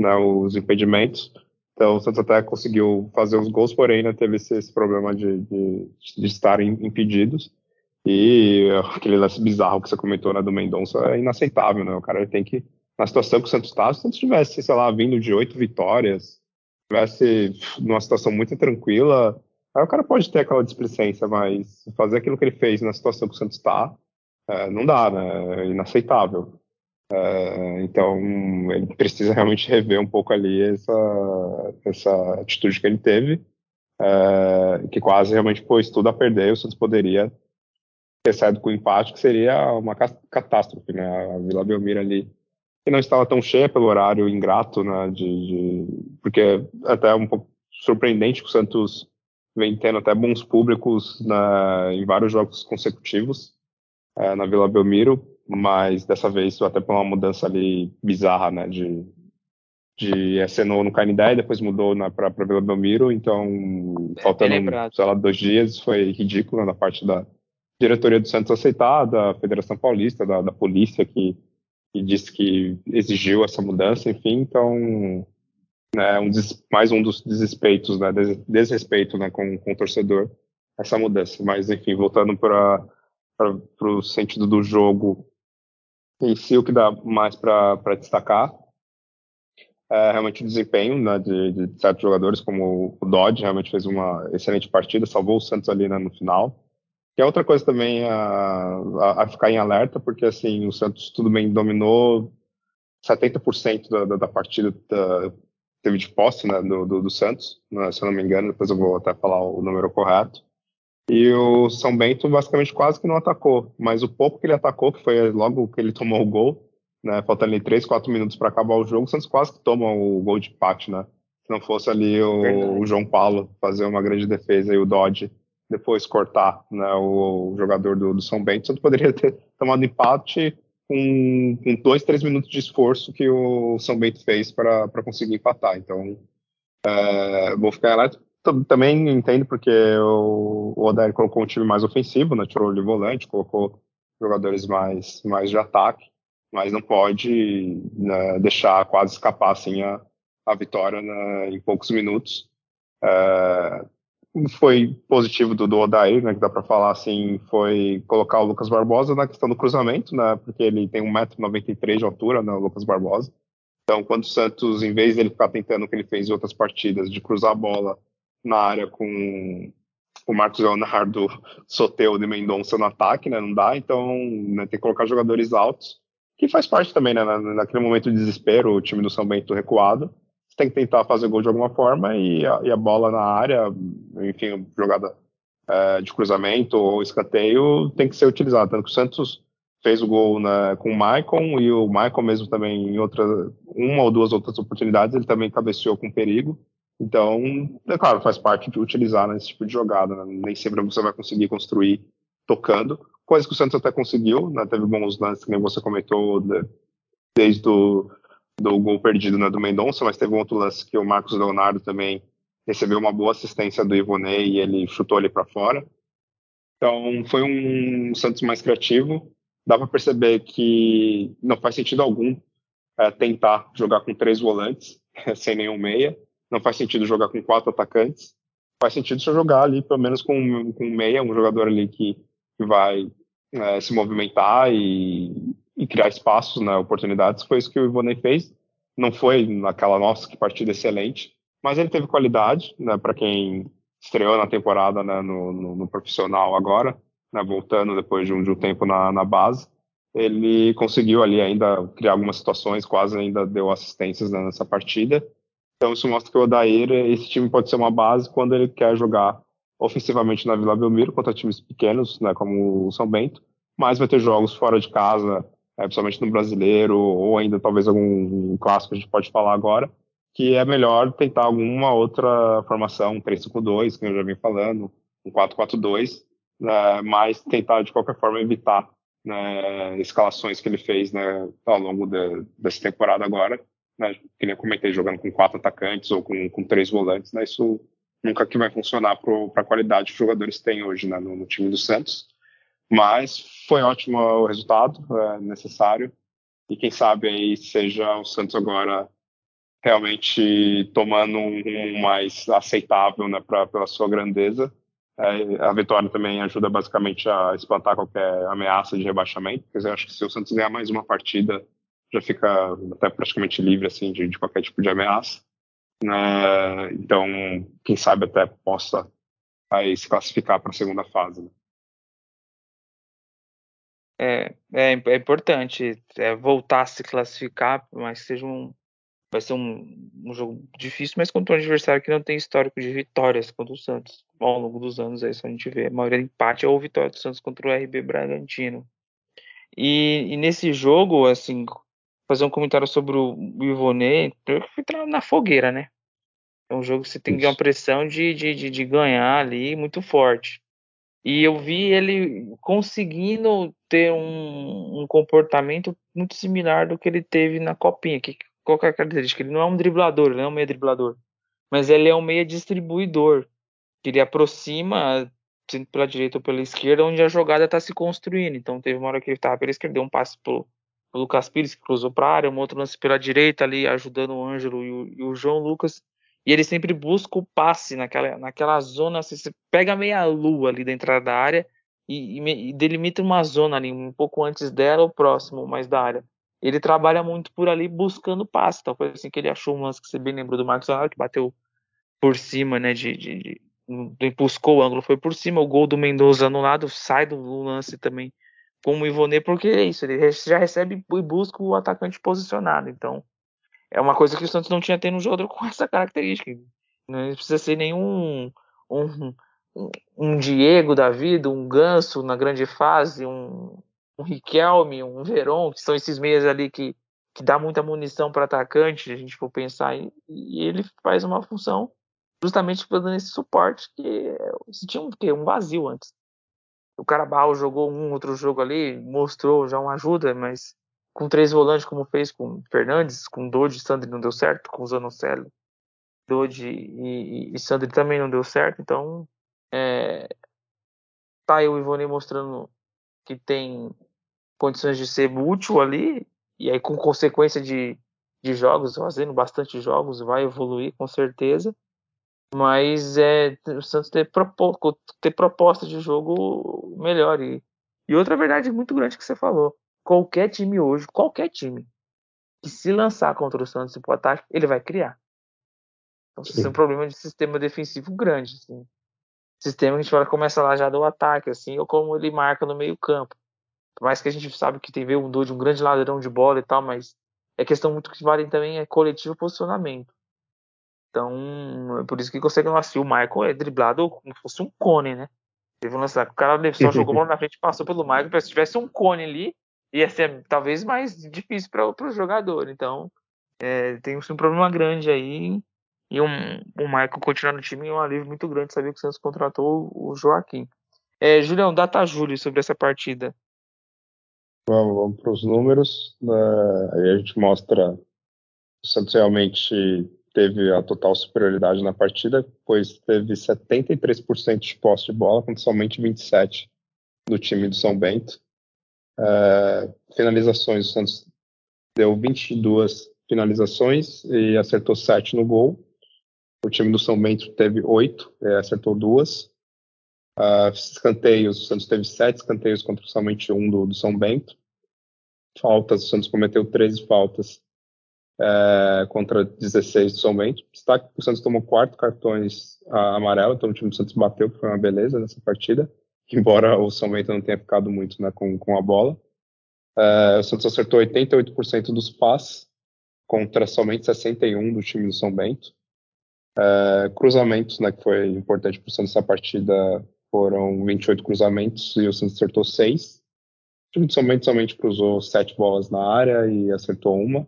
né, os impedimentos. Então o Santos até conseguiu fazer os gols, porém né, teve esse, esse problema de, de, de estarem impedidos. E aquele lance bizarro que você comentou né, do Mendonça é inaceitável, né? O cara tem que, na situação que o Santos está, se o Santos tivesse, sei lá, vindo de oito vitórias, tivesse numa situação muito tranquila, aí o cara pode ter aquela displicência, mas fazer aquilo que ele fez na situação que o Santos está, é, não dá, né? É inaceitável. É, então, ele precisa realmente rever um pouco ali essa, essa atitude que ele teve, é, que quase realmente pôs tudo a perder. O Santos poderia ter saído com empate, que seria uma catástrofe, né? A Vila Belmiro ali que não estava tão cheia pelo horário ingrato, né, de, de, porque é até um pouco surpreendente que o Santos vem tendo até bons públicos na, em vários jogos consecutivos é, na Vila Belmiro, mas dessa vez até por uma mudança ali bizarra, né, de, de acenou no Canindé e depois mudou para Vila Belmiro, então faltando, sei lá, dois dias, foi ridículo na parte da diretoria do Santos aceitar, da Federação Paulista, da, da polícia que e disse que exigiu essa mudança, enfim, então né, um mais um dos desrespeitos, né, desrespeito né, com, com o torcedor, essa mudança. Mas, enfim, voltando para o sentido do jogo em si, o que dá mais para destacar é realmente o desempenho né, de, de, certos jogadores, como o Dodge, realmente fez uma excelente partida, salvou o Santos ali né, no final. Que é outra coisa também a, a, a, ficar em alerta, porque assim, o Santos tudo bem dominou, 70% da, da, da, partida da, teve de posse né, do, do, do Santos, né, se eu não me engano, depois eu vou até falar o número correto. E o São Bento basicamente quase que não atacou, mas o pouco que ele atacou, que foi logo que ele tomou o gol, né, faltando ali 3, 4 minutos para acabar o jogo, o Santos quase que toma o gol de empate, né? Se não fosse ali o, o, João Paulo fazer uma grande defesa e o Dodge depois cortar né, o, o jogador do, do, São Bento, o poderia ter tomado empate com, com dois, três minutos de esforço que o São Bento fez para conseguir empatar. Então, é, vou ficar lá. Também entendo porque o, o Odair colocou um time mais ofensivo, né, tirou de volante, colocou jogadores mais, mais de ataque, mas não pode né, deixar quase escapar assim, a, a vitória né, em poucos minutos. É, foi positivo do, do Odair, né, que dá para falar assim, foi colocar o Lucas Barbosa na questão do cruzamento, né, porque ele tem 1,93m de altura, né, o Lucas Barbosa. Então, quando o Santos, em vez dele ficar tentando o que ele fez em outras partidas, de cruzar a bola na área com o Marcos Leonardo, Soteu de Mendonça no ataque, né, não dá, então né, tem que colocar jogadores altos, que faz parte também, né, naquele momento de desespero, o time do São Bento recuado, você tem que tentar fazer gol de alguma forma e a, e a bola na área, enfim, jogada é, de cruzamento ou escanteio tem que ser utilizada. Tanto que o Santos fez o gol né, com o Maicon e o Maicon mesmo também em outra, uma ou duas outras oportunidades ele também cabeceou com perigo. Então, é claro, faz parte de utilizar nesse tipo de jogada. Né? Nem sempre você vai conseguir construir tocando, coisa que o Santos até conseguiu, né? teve bons lances, nem você comentou, de, desde o do gol perdido né, do Mendonça, mas teve um outro lance que o Marcos Leonardo também recebeu uma boa assistência do Ivonei e ele chutou ali para fora. Então foi um Santos mais criativo. Dá para perceber que não faz sentido algum é, tentar jogar com três volantes sem nenhum meia. Não faz sentido jogar com quatro atacantes. Faz sentido só jogar ali pelo menos com, com meia, um jogador ali que, que vai é, se movimentar e, e criar espaços, né, oportunidades. Foi isso que o Ivonei fez. Não foi naquela nossa que partida excelente, mas ele teve qualidade, né, para quem estreou na temporada né, no, no, no, profissional agora, né, voltando depois de um, de um tempo na, na, base. Ele conseguiu ali ainda criar algumas situações, quase ainda deu assistências né, nessa partida. Então isso mostra que o Odair, esse time pode ser uma base quando ele quer jogar ofensivamente na Vila Belmiro contra times pequenos, né, como o São Bento, mas vai ter jogos fora de casa, é, principalmente no brasileiro, ou ainda talvez algum clássico a gente pode falar agora, que é melhor tentar alguma outra formação, um 3-5-2, que eu já vim falando, um 4-4-2, né, mas tentar de qualquer forma evitar né, escalações que ele fez né, ao longo de, dessa temporada agora, né, que nem eu comentei, jogando com quatro atacantes ou com, com três volantes, né, isso nunca que vai funcionar para a qualidade que os jogadores têm hoje né, no, no time do Santos. Mas foi ótimo o resultado, é necessário. E quem sabe aí seja o Santos agora realmente tomando um mais aceitável né, pra, pela sua grandeza. É, a vitória também ajuda basicamente a espantar qualquer ameaça de rebaixamento, porque eu acho que se o Santos ganhar mais uma partida, já fica até praticamente livre assim de, de qualquer tipo de ameaça. Né? Então, quem sabe até possa aí se classificar para a segunda fase. Né? É, é, é importante é, voltar a se classificar, mas seja um. Vai ser um, um jogo difícil, mas contra um adversário que não tem histórico de vitórias contra o Santos. Ao longo dos anos, aí só a gente vê a maioria de empate ou vitória do Santos contra o RB Bragantino. E, e, nesse jogo, assim, fazer um comentário sobre o Ivonei, eu fui na fogueira, né? É um jogo que você tem uma pressão de, de, de, de ganhar ali muito forte. E eu vi ele conseguindo ter um, um, comportamento muito similar do que ele teve na copinha. Que, qual é a característica? Ele não é um driblador, ele não é um meia driblador. Mas ele é um meia distribuidor. Que ele aproxima, tanto pela direita ou pela esquerda, onde a jogada está se construindo. Então teve uma hora que ele estava pela esquerda, deu um passe pro, pro Lucas Pires, que cruzou para a área, um outro lance pela direita ali, ajudando o Ângelo e o, e o João Lucas. E ele sempre busca o passe naquela, naquela zona. Assim, você pega meia lua ali da entrada da área e, e, e, delimita uma zona ali, um pouco antes dela ou próximo mais da área. Ele trabalha muito por ali buscando passe. Então foi assim que ele achou um lance que você bem lembrou do Marcos Leonardo, que bateu por cima, né? De, de, de, buscou o ângulo, foi por cima. O gol do Mendoza anulado sai do lance também como o Ivonê, porque é isso, ele já recebe e busca o atacante posicionado. Então, é uma coisa que o Santos não tinha tendo um jogador com essa característica. Não precisa ser nenhum um, um, um Diego da vida, um Ganso na grande fase, um, um Riquelme, um Veron, que são esses meias ali que, que dá muita munição para atacante, a gente for pensar, e, e ele faz uma função justamente dando esse suporte que se tinha um, um vazio antes. O Carabao jogou um outro jogo ali, mostrou já uma ajuda, mas com três volantes, como fez com Fernandes, com Dodge, Sandri não deu certo, com Zanocelo, Dodge e, e, e Sandri também não deu certo, então é, tá aí o Ivone mostrando que tem condições de ser útil ali, e aí com consequência de, de jogos, fazendo bastante jogos, vai evoluir com certeza. Mas é o Santos ter, propo, ter proposta de jogo melhor. E, e outra verdade muito grande que você falou. Qualquer time hoje, qualquer time, que se lançar contra o Santos e pro ataque, ele vai criar. Então, isso é um problema de sistema defensivo grande. Assim. Sistema que a gente vai começa lá já do ataque, assim, ou como ele marca no meio campo. Por mais que a gente sabe que tem um de um grande ladrão de bola e tal, mas é questão muito que vale também é coletivo posicionamento. Então, é por isso que consegue lançar. O Michael é driblado como se fosse um cone, né? Teve um lance o cara só jogou bola na frente passou pelo Michael. Se tivesse um cone ali, ia ser talvez mais difícil para o jogador. Então, é, tem um problema grande aí. E um, o Michael continuar no time é um alívio muito grande saber que o Santos contratou o Joaquim. É, Julião, data Júlio sobre essa partida. Vamos, vamos para os números. Uh, aí a gente mostra o Santos realmente teve a total superioridade na partida, pois teve 73% de posse de bola contra somente 27% do time do São Bento. Uh, finalizações, o Santos deu 22 finalizações e acertou 7 no gol. O time do São Bento teve 8, e acertou duas. Uh, escanteios, o Santos teve 7 escanteios contra somente um do, do São Bento. Faltas, o Santos cometeu 13 faltas é, contra 16 somente. Destaque que o Santos tomou quatro cartões uh, amarelos, então o time do Santos bateu, que foi uma beleza nessa partida, embora o São Bento não tenha ficado muito né, com, com a bola. É, o Santos acertou 88% dos passes, contra somente 61% do time do São Bento. É, cruzamentos, né, que foi importante para o Santos nessa partida, foram 28 cruzamentos e o Santos acertou 6. O time do São Bento somente cruzou 7 bolas na área e acertou uma.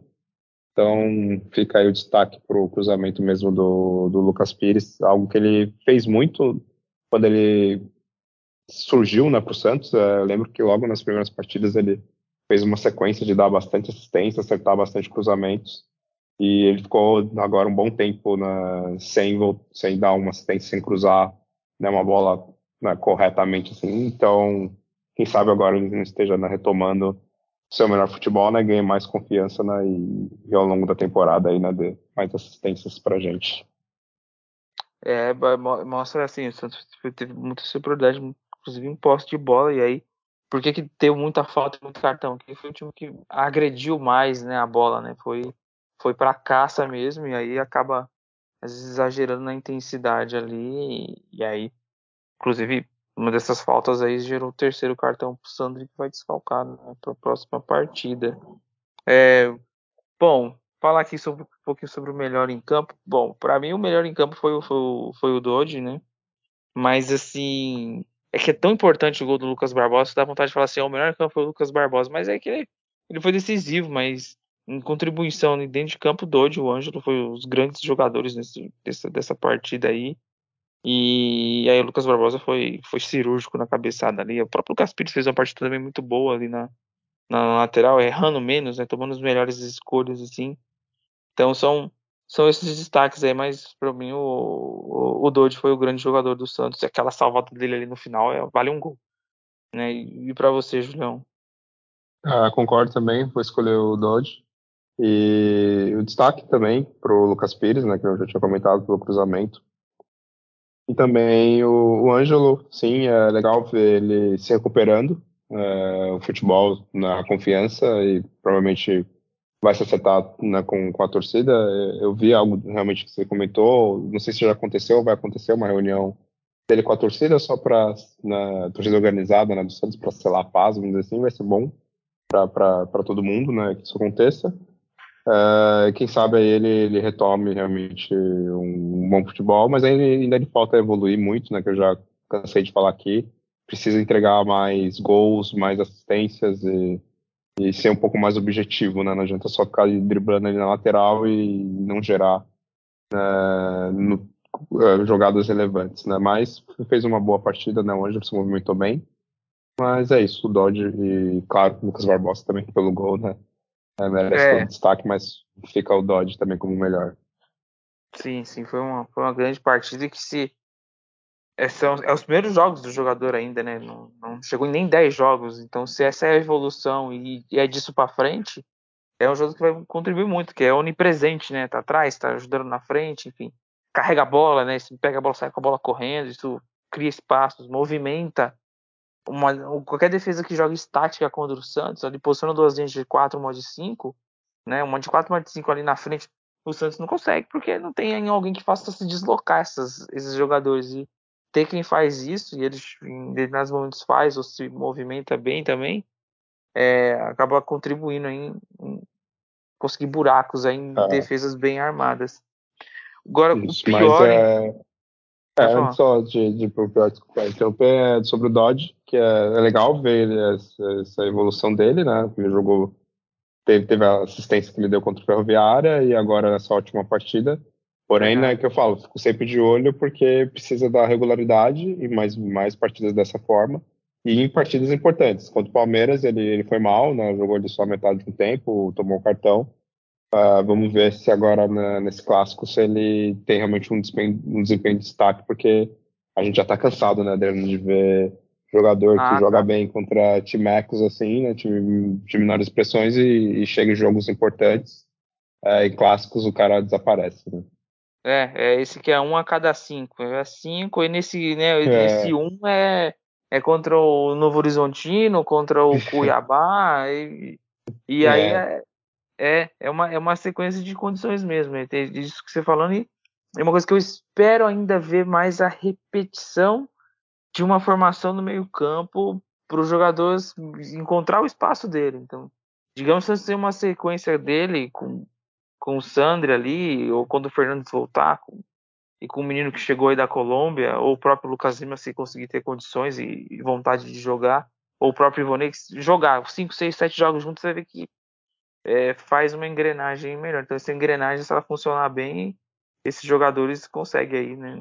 Então fica aí o destaque para o cruzamento mesmo do, do Lucas Pires, algo que ele fez muito quando ele surgiu né, para o Santos. É, eu lembro que logo nas primeiras partidas ele fez uma sequência de dar bastante assistência, acertar bastante cruzamentos. E ele ficou agora um bom tempo né, sem, sem dar uma assistência, sem cruzar né, uma bola né, corretamente. Assim. Então, quem sabe agora ele não esteja né, retomando seu melhor futebol, né? Ganha mais confiança, né? E, e ao longo da temporada aí, né? Dê mais assistências pra gente. É, mostra assim, o Santos teve muita superioridade, inclusive em posse de bola, e aí, por que que deu muita falta, muito cartão? Porque foi o time que agrediu mais, né, a bola, né? Foi, foi pra caça mesmo, e aí acaba, às vezes, exagerando na intensidade ali, e, e aí, inclusive, uma dessas faltas aí gerou o terceiro cartão pro Sandri que vai desfalcar né, para a próxima partida. É, bom, falar aqui sobre, um pouquinho sobre o melhor em campo. Bom, para mim o melhor em campo foi, foi, foi o Dodge, né? Mas assim, é que é tão importante o gol do Lucas Barbosa que dá vontade de falar assim, o melhor campo foi o Lucas Barbosa, mas é que ele, ele foi decisivo, mas em contribuição dentro de campo, Dodge, o Ângelo foi os grandes jogadores nesse, dessa, dessa partida aí. E aí o Lucas Barbosa foi, foi cirúrgico na cabeçada ali. O próprio Lucas Pires fez uma partida também muito boa ali na, na lateral, errando menos, né? Tomando as melhores escolhas, assim. Então são, são esses destaques aí, mas para mim o, o, o Dodge foi o grande jogador do Santos. E aquela salvada dele ali no final é, vale um gol. Né? E, e para você, Julião? Ah, concordo também, vou escolher o Dodge. E o destaque também para o Lucas Pires, né, que eu já tinha comentado pelo cruzamento. E também o, o Ângelo, sim, é legal ver ele se recuperando, é, o futebol na confiança e provavelmente vai se acertar né, com, com a torcida. Eu vi algo realmente que você comentou, não sei se já aconteceu vai acontecer uma reunião dele com a torcida, só para na torcida organizada, né, do Santos, para selar a paz, vamos dizer assim, vai ser bom para todo mundo, né, que isso aconteça. Uh, quem sabe aí ele, ele retome realmente um, um bom futebol, mas ainda, ainda falta evoluir muito, né, que eu já cansei de falar aqui. Precisa entregar mais gols, mais assistências e, e ser um pouco mais objetivo, né? Não adianta só ficar driblando ali na lateral e não gerar uh, no, uh, jogadas relevantes, né? Mas fez uma boa partida, né? O Anderson se movimentou bem. Mas é isso, o Dodge e, claro, o Lucas Barbosa também pelo gol, né? É, merece é. todo destaque, mas fica o Dodge também como melhor. Sim, sim, foi uma, foi uma grande partida que se. É, são, é os primeiros jogos do jogador ainda, né? Não, não chegou em nem 10 jogos. Então, se essa é a evolução e, e é disso para frente, é um jogo que vai contribuir muito, que é onipresente, né? Tá atrás, tá ajudando na frente, enfim. Carrega a bola, né? Se pega a bola, sai com a bola correndo, isso cria espaços, movimenta uma, qualquer defesa que joga estática contra o Santos, ali posiciona duas linhas de 4, uma de 5, né? Uma de 4, uma de 5 ali na frente, o Santos não consegue, porque não tem alguém que faça se deslocar essas, esses jogadores. E ter quem faz isso, e eles em determinados momentos faz, ou se movimenta bem também, é, acaba contribuindo em, em, conseguir buracos aí em ah. defesas bem armadas. Agora, isso, o pior. É... É, antes só de, de, de interromper, é sobre o Dodge, que é, é legal ver essa, essa, evolução dele, né? Ele jogou, teve, teve a assistência que ele deu contra o Ferroviária e agora nessa ótima partida. Porém, né, que eu falo, fico sempre de olho porque precisa da regularidade e mais, mais partidas dessa forma. E em partidas importantes. Contra o Palmeiras, ele, ele foi mal, né? Jogou de só metade do tempo, tomou um cartão. Uh, vamos ver se agora na, nesse clássico se ele tem realmente um desempenho, um desempenho de destaque, porque a gente já está cansado, né, de ver jogador ah, que tá. joga bem contra timecos assim, né, time de menores expressões e, e chega em jogos importantes, uh, em clássicos o cara desaparece, né. É, é esse que é um a cada cinco, é cinco e nesse, né, é. esse um é, é contra o Novo Horizontino, contra o Cuiabá e, e é. aí é, é, é uma, é uma sequência de condições mesmo. É isso que você falando e é uma coisa que eu espero ainda ver mais a repetição de uma formação no meio campo para os jogadores encontrar o espaço dele. Então, digamos que tem uma sequência dele com, com o Sandri ali, ou quando o Fernandes voltar, com, e com o menino que chegou aí da Colômbia, ou o próprio Lucas Lima se conseguir ter condições e, e vontade de jogar, ou o próprio Ivonei jogar 5, 6, 7 jogos juntos, você vê que é, faz uma engrenagem melhor. Então, essa engrenagem, se ela funcionar bem, esses jogadores conseguem aí, né,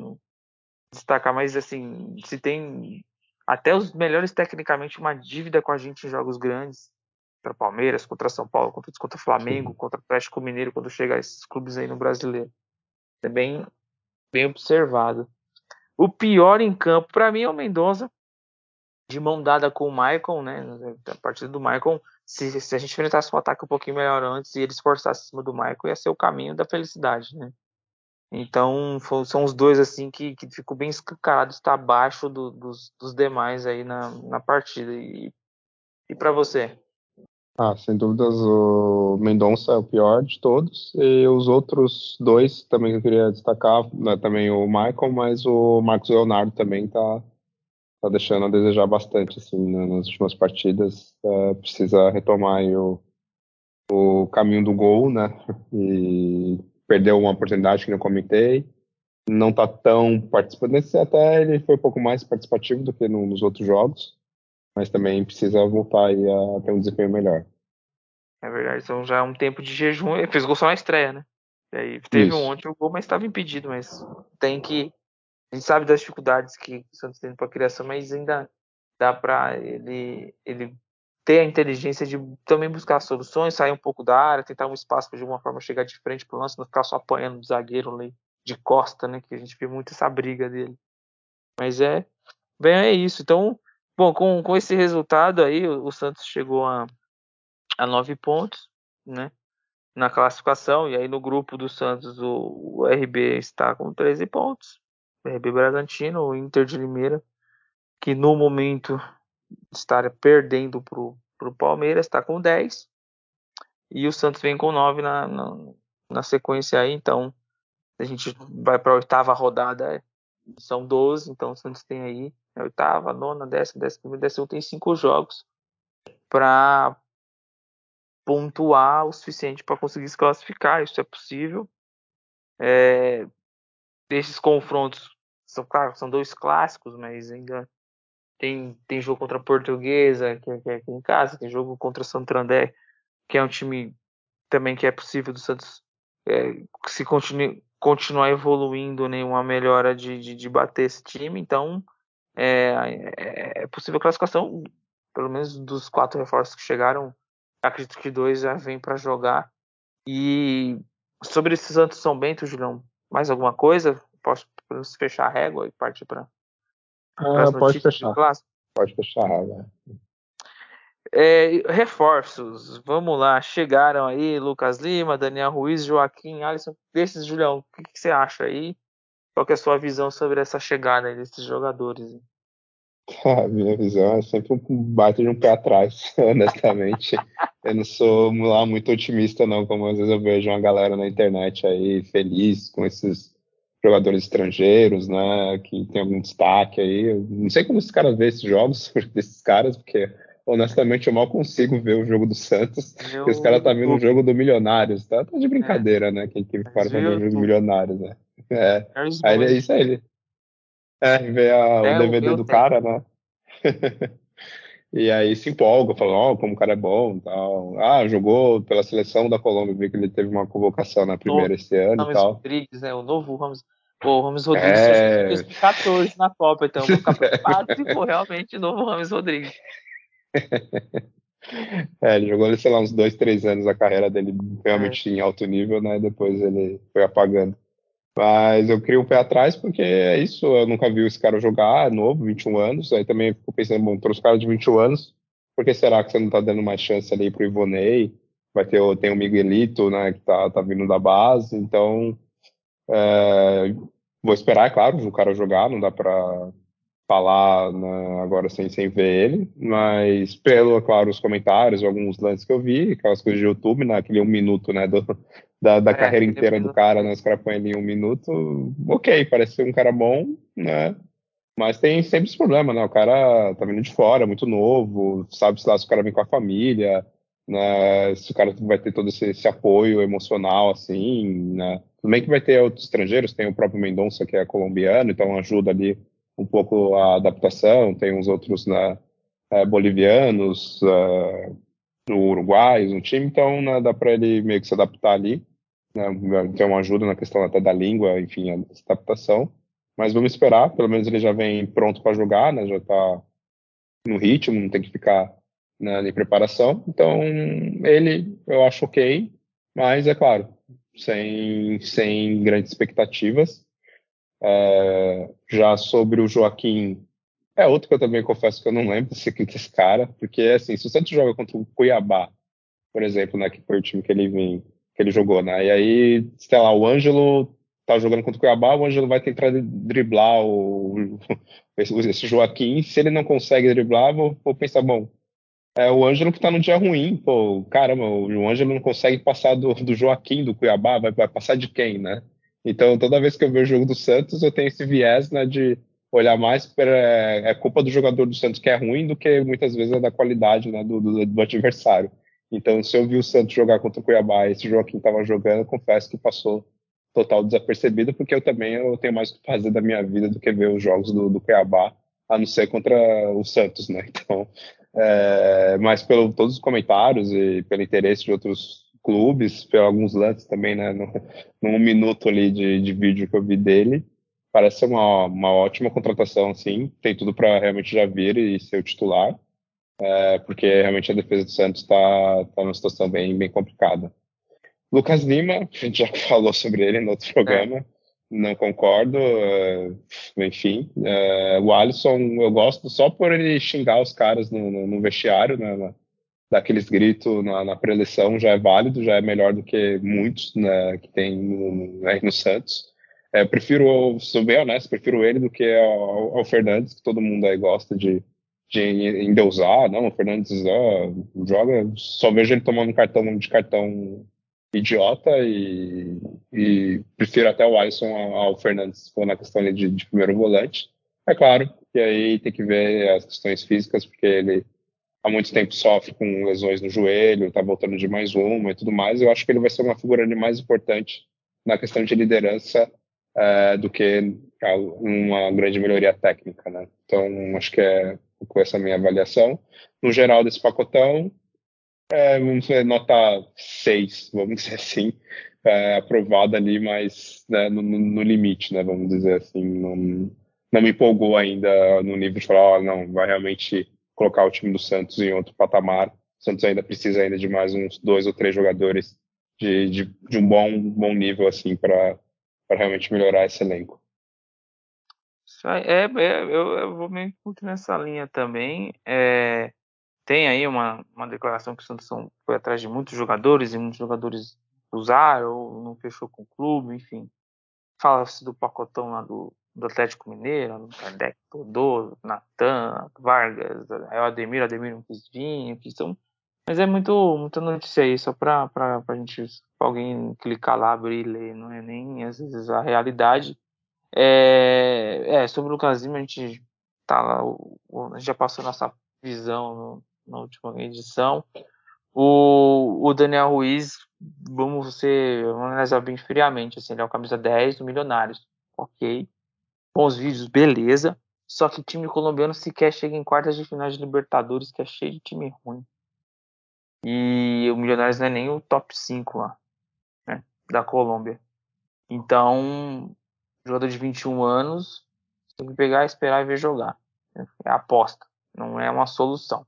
destacar. Mas, assim, se tem até os melhores tecnicamente uma dívida com a gente em jogos grandes, contra Palmeiras, contra São Paulo, contra, contra Flamengo, contra Atlético Mineiro, quando chegar esses clubes aí no brasileiro. É bem, bem observado. O pior em campo, para mim, é o Mendonça, de mão dada com o Michael, né? A partir do Michael, se, se a gente enfrentasse um ataque um pouquinho melhor antes e eles forçassem acima do Michael, ia ser o caminho da felicidade, né? Então, são os dois, assim, que, que ficou bem escancarado estar abaixo do, dos, dos demais aí na, na partida. E, e para você? Ah, sem dúvidas, o Mendonça é o pior de todos. E os outros dois também que eu queria destacar, né, também o Michael, mas o Marcos Leonardo também tá, tá deixando a desejar bastante, assim, né, nas últimas partidas. É, precisa retomar o, o caminho do gol, né? E perdeu uma oportunidade que não comentei. Não tá tão participando. Nesse até ele foi um pouco mais participativo do que no, nos outros jogos, mas também precisa voltar aí a ter um desempenho melhor. É verdade, então já é um tempo de jejum. Ele fez gol só na estreia, né? E aí teve Isso. um ontem o gol, mas estava impedido, mas tem que a gente sabe das dificuldades que o Santos tem para a criação, mas ainda dá para ele, ele ter a inteligência de também buscar soluções, sair um pouco da área, tentar um espaço para de alguma forma chegar de frente para o lance, não ficar só apanhando o zagueiro ali de costa, né? Que a gente viu muito essa briga dele. Mas é, bem, é isso. Então, bom, com, com esse resultado aí, o, o Santos chegou a, a nove pontos, né? Na classificação, e aí no grupo do Santos o, o RB está com 13 pontos. RB Bragantino, o Inter de Limeira, que no momento está perdendo para o Palmeiras, está com 10. E o Santos vem com 9 na, na, na sequência aí, então a gente vai para a oitava rodada, são 12, então o Santos tem aí oitava, nona, décima, décima primeira, décima tem cinco jogos para pontuar o suficiente para conseguir se classificar. Isso é possível. É, esses confrontos são claro, são dois clássicos, mas ainda tem, tem jogo contra a Portuguesa, que é, que é aqui em casa, tem jogo contra André, que é um time também que é possível do Santos é, se continue, continuar evoluindo nenhuma melhora de, de, de, bater esse time. Então é, é, é possível classificação, pelo menos dos quatro reforços que chegaram, acredito que dois já vêm para jogar. E sobre esse Santos São Bento, Julião, mais alguma coisa? Posso fechar a régua e partir para ah, pode fechar. Pode fechar a régua. É, reforços, vamos lá, chegaram aí Lucas Lima, Daniel Ruiz, Joaquim, Alisson, desses, Julião, o que, que, você acha aí? Qual é a sua visão sobre essa chegada desses jogadores? A minha visão é sempre um baita de um pé atrás, honestamente. eu não sou lá muito otimista, não, como às vezes eu vejo uma galera na internet aí feliz com esses jogadores estrangeiros, né, que tem algum destaque aí. Eu não sei como esses caras vê esses jogos desses caras, porque honestamente eu mal consigo ver o jogo do Santos. Eu, e os caras tá vendo o jogo do Milionários, tá? Tá de brincadeira, é. né? Quem que para tá o jogo do Milionários, né? É. é aí ele, isso aí. É, vê a, o DVD é, do cara, né? e aí se empolga, fala, ó, oh, como o cara é bom tal. Ah, jogou pela seleção da Colômbia, vi que ele teve uma convocação na primeira esse ano e tal. Rodrigues, né? O novo Ramos. Pô, o Ramos Rodrigues é... 2014 na Copa, então eu vou ficar preocupado se for realmente o novo Ramos Rodrigues. é, ele jogou, sei lá, uns dois, três anos a carreira dele realmente é. em alto nível, né? Depois ele foi apagando. Mas eu crio um pé atrás porque é isso, eu nunca vi esse cara jogar, é novo, 21 anos. Aí também fico pensando, bom, os caras de 21 anos, por que será que você não tá dando mais chance ali pro Ivonei? Vai ter tem o Miguelito, né, que tá, tá vindo da base, então é, vou esperar, é claro, o cara jogar, não dá para falar né, agora sem, sem ver ele, mas pelo, claro, os comentários, alguns lances que eu vi, aquelas coisas de YouTube, naquele né, um minuto, né, do, da, da é, carreira inteira do cara, né, os caras põem ali um minuto, ok, parece ser um cara bom, né, mas tem sempre esse problema, né, o cara tá vindo de fora, muito novo, sabe se lá se o cara vem com a família, né, se o cara vai ter todo esse, esse apoio emocional, assim, né, tudo bem que vai ter outros estrangeiros, tem o próprio Mendonça, que é colombiano, então ajuda ali um pouco a adaptação, tem uns outros né, é, bolivianos, uh, uruguaios no time, então né, dá para ele meio que se adaptar ali, né, uma ajuda na questão até da língua, enfim, a adaptação, mas vamos esperar, pelo menos ele já vem pronto para jogar, né, já está no ritmo, não tem que ficar né, em preparação, então ele eu acho ok, mas é claro, sem, sem grandes expectativas, é, já sobre o Joaquim, é outro que eu também confesso que eu não lembro desse, desse cara, porque assim, se o Santos joga contra o Cuiabá, por exemplo, né, que foi o time que ele vem, que ele jogou, né? E aí, sei lá, o Ângelo tá jogando contra o Cuiabá, o Ângelo vai tentar driblar o, esse Joaquim, se ele não consegue driblar, vou, vou pensar, bom, é o Ângelo que tá num dia ruim, pô, caramba, o Ângelo não consegue passar do, do Joaquim do Cuiabá, vai, vai passar de quem, né? Então, toda vez que eu vejo o jogo do Santos, eu tenho esse viés né, de olhar mais para é, é culpa do jogador do Santos que é ruim do que muitas vezes é da qualidade né, do, do, do, adversário. Então, se eu vi o Santos jogar contra o Cuiabá e esse Joaquim estava jogando, confesso que passou total desapercebido, porque eu também eu tenho mais o que fazer da minha vida do que ver os jogos do, do Cuiabá, a não ser contra o Santos, né? Então, é, mas pelo todos os comentários e pelo interesse de outros clubes, alguns lances também, né? No, num minuto ali de, de vídeo que eu vi dele. Parece ser uma, uma ótima contratação, assim. Tem tudo para realmente já vir e ser o titular. É, porque realmente a defesa do Santos está tá numa situação bem, bem complicada. Lucas Lima, a gente já falou sobre ele no outro programa, é. não concordo, é, enfim. É, o Alisson eu gosto só por ele xingar os caras no, no, no vestiário, né, daqueles gritos na, na preleção já é válido, já é melhor do que muitos né, que tem no, no, no Santos. É, eu prefiro, sou bem honesto, prefiro ele do que ao, ao Fernandes, que todo mundo aí gosta de, de endeusar. Não, o Fernandes ó, joga, só vejo ele tomando cartão de cartão idiota e, e prefiro até o Alisson ao, Fernandes for na questão de, de primeiro volante. É claro que aí tem que ver as questões físicas, porque ele há muito tempo sofre com lesões no joelho, está voltando de mais uma e tudo mais. Eu acho que ele vai ser uma figura mais importante na questão de liderança é, do que uma grande melhoria técnica, né? Então, acho que é com essa minha avaliação. No geral desse pacotão, é, vamos dizer, nota 6, vamos dizer assim, é, aprovada ali, mas né, no, no, limite, né? Vamos dizer assim, não, não me empolgou ainda no nível de falar, oh, não, vai realmente colocar o time do Santos em outro patamar. O Santos ainda precisa ainda de mais uns dois ou três jogadores de, de, de um bom, bom nível assim para realmente melhorar esse elenco. É, é eu, eu, vou meio curto nessa linha também. É, tem aí uma, uma declaração que o Santos foi atrás de muitos jogadores e muitos jogadores usaram ou não fechou com o clube, enfim. Fala-se do pacotão lá do, do Atlético Mineiro, Kardec, Todô, Natan, Vargas, o Ademir, o Ademir não quis vir, são mas é muito, muita notícia aí, só para a gente, pra alguém clicar lá, abrir e ler, não é nem às vezes a realidade. É, é sobre o Lucas Lima, a gente tá lá, a gente já passou nossa visão no, na última edição. O, o Daniel Ruiz, vamos ser, vamos analisar bem friamente, assim, ele é o camisa 10 do Milionários, ok. Bons vídeos, beleza. Só que time colombiano sequer chega em quartas de finais de Libertadores, que é cheio de time ruim. E o Milionários não é nem o top 5 lá, né, da Colômbia. Então, jogador de 21 anos, tem que pegar, esperar e ver jogar. É aposta, não é uma solução.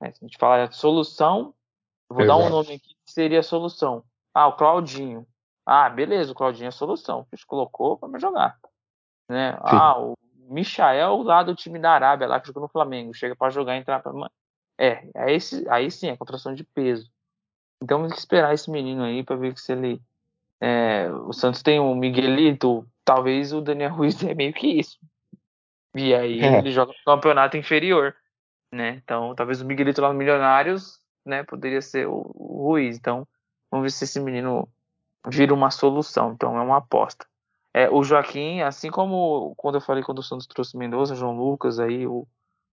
É, se a gente falar de solução, eu vou Exato. dar um nome aqui que seria a solução. Ah, o Claudinho. Ah, beleza, o Claudinho é a solução. A gente colocou para jogar. Né? Ah, o Michael lá do time da Arábia, lá que jogou no Flamengo, chega para jogar e entrar para é, aí, aí sim, é contração de peso. Então tem que esperar esse menino aí para ver se ele. É, o Santos tem o Miguelito, talvez o Daniel Ruiz é meio que isso. E aí é. ele joga no campeonato inferior, né? Então talvez o Miguelito lá no Milionários, né, poderia ser o, o Ruiz. Então vamos ver se esse menino vira uma solução. Então é uma aposta. É, o Joaquim, assim como quando eu falei quando o Santos trouxe Mendoza, João Lucas, aí o,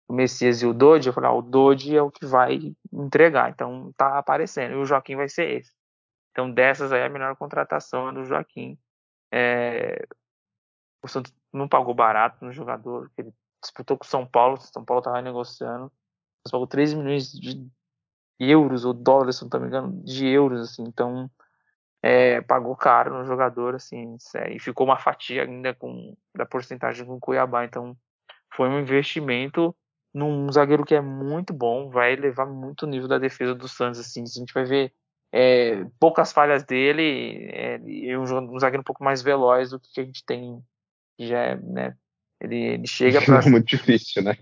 o Messias e o Dodge, eu falei, ah, o Dodge é o que vai entregar, então tá aparecendo, e o Joaquim vai ser esse. Então dessas aí a melhor contratação é do Joaquim. É... O Santos não pagou barato no jogador, ele disputou com o São Paulo, o São Paulo tava negociando, São pagou 3 milhões de euros ou dólares, se não me engano, de euros, assim, então é, pagou caro no jogador, assim, e ficou uma fatia ainda com da porcentagem com o Cuiabá, então foi um investimento num zagueiro que é muito bom, vai elevar muito o nível da defesa do Santos, assim, a gente vai ver é, poucas falhas dele é, e um, um, zagueiro um pouco mais veloz do que a gente tem, que já é, né, ele, ele chega para é muito difícil, né?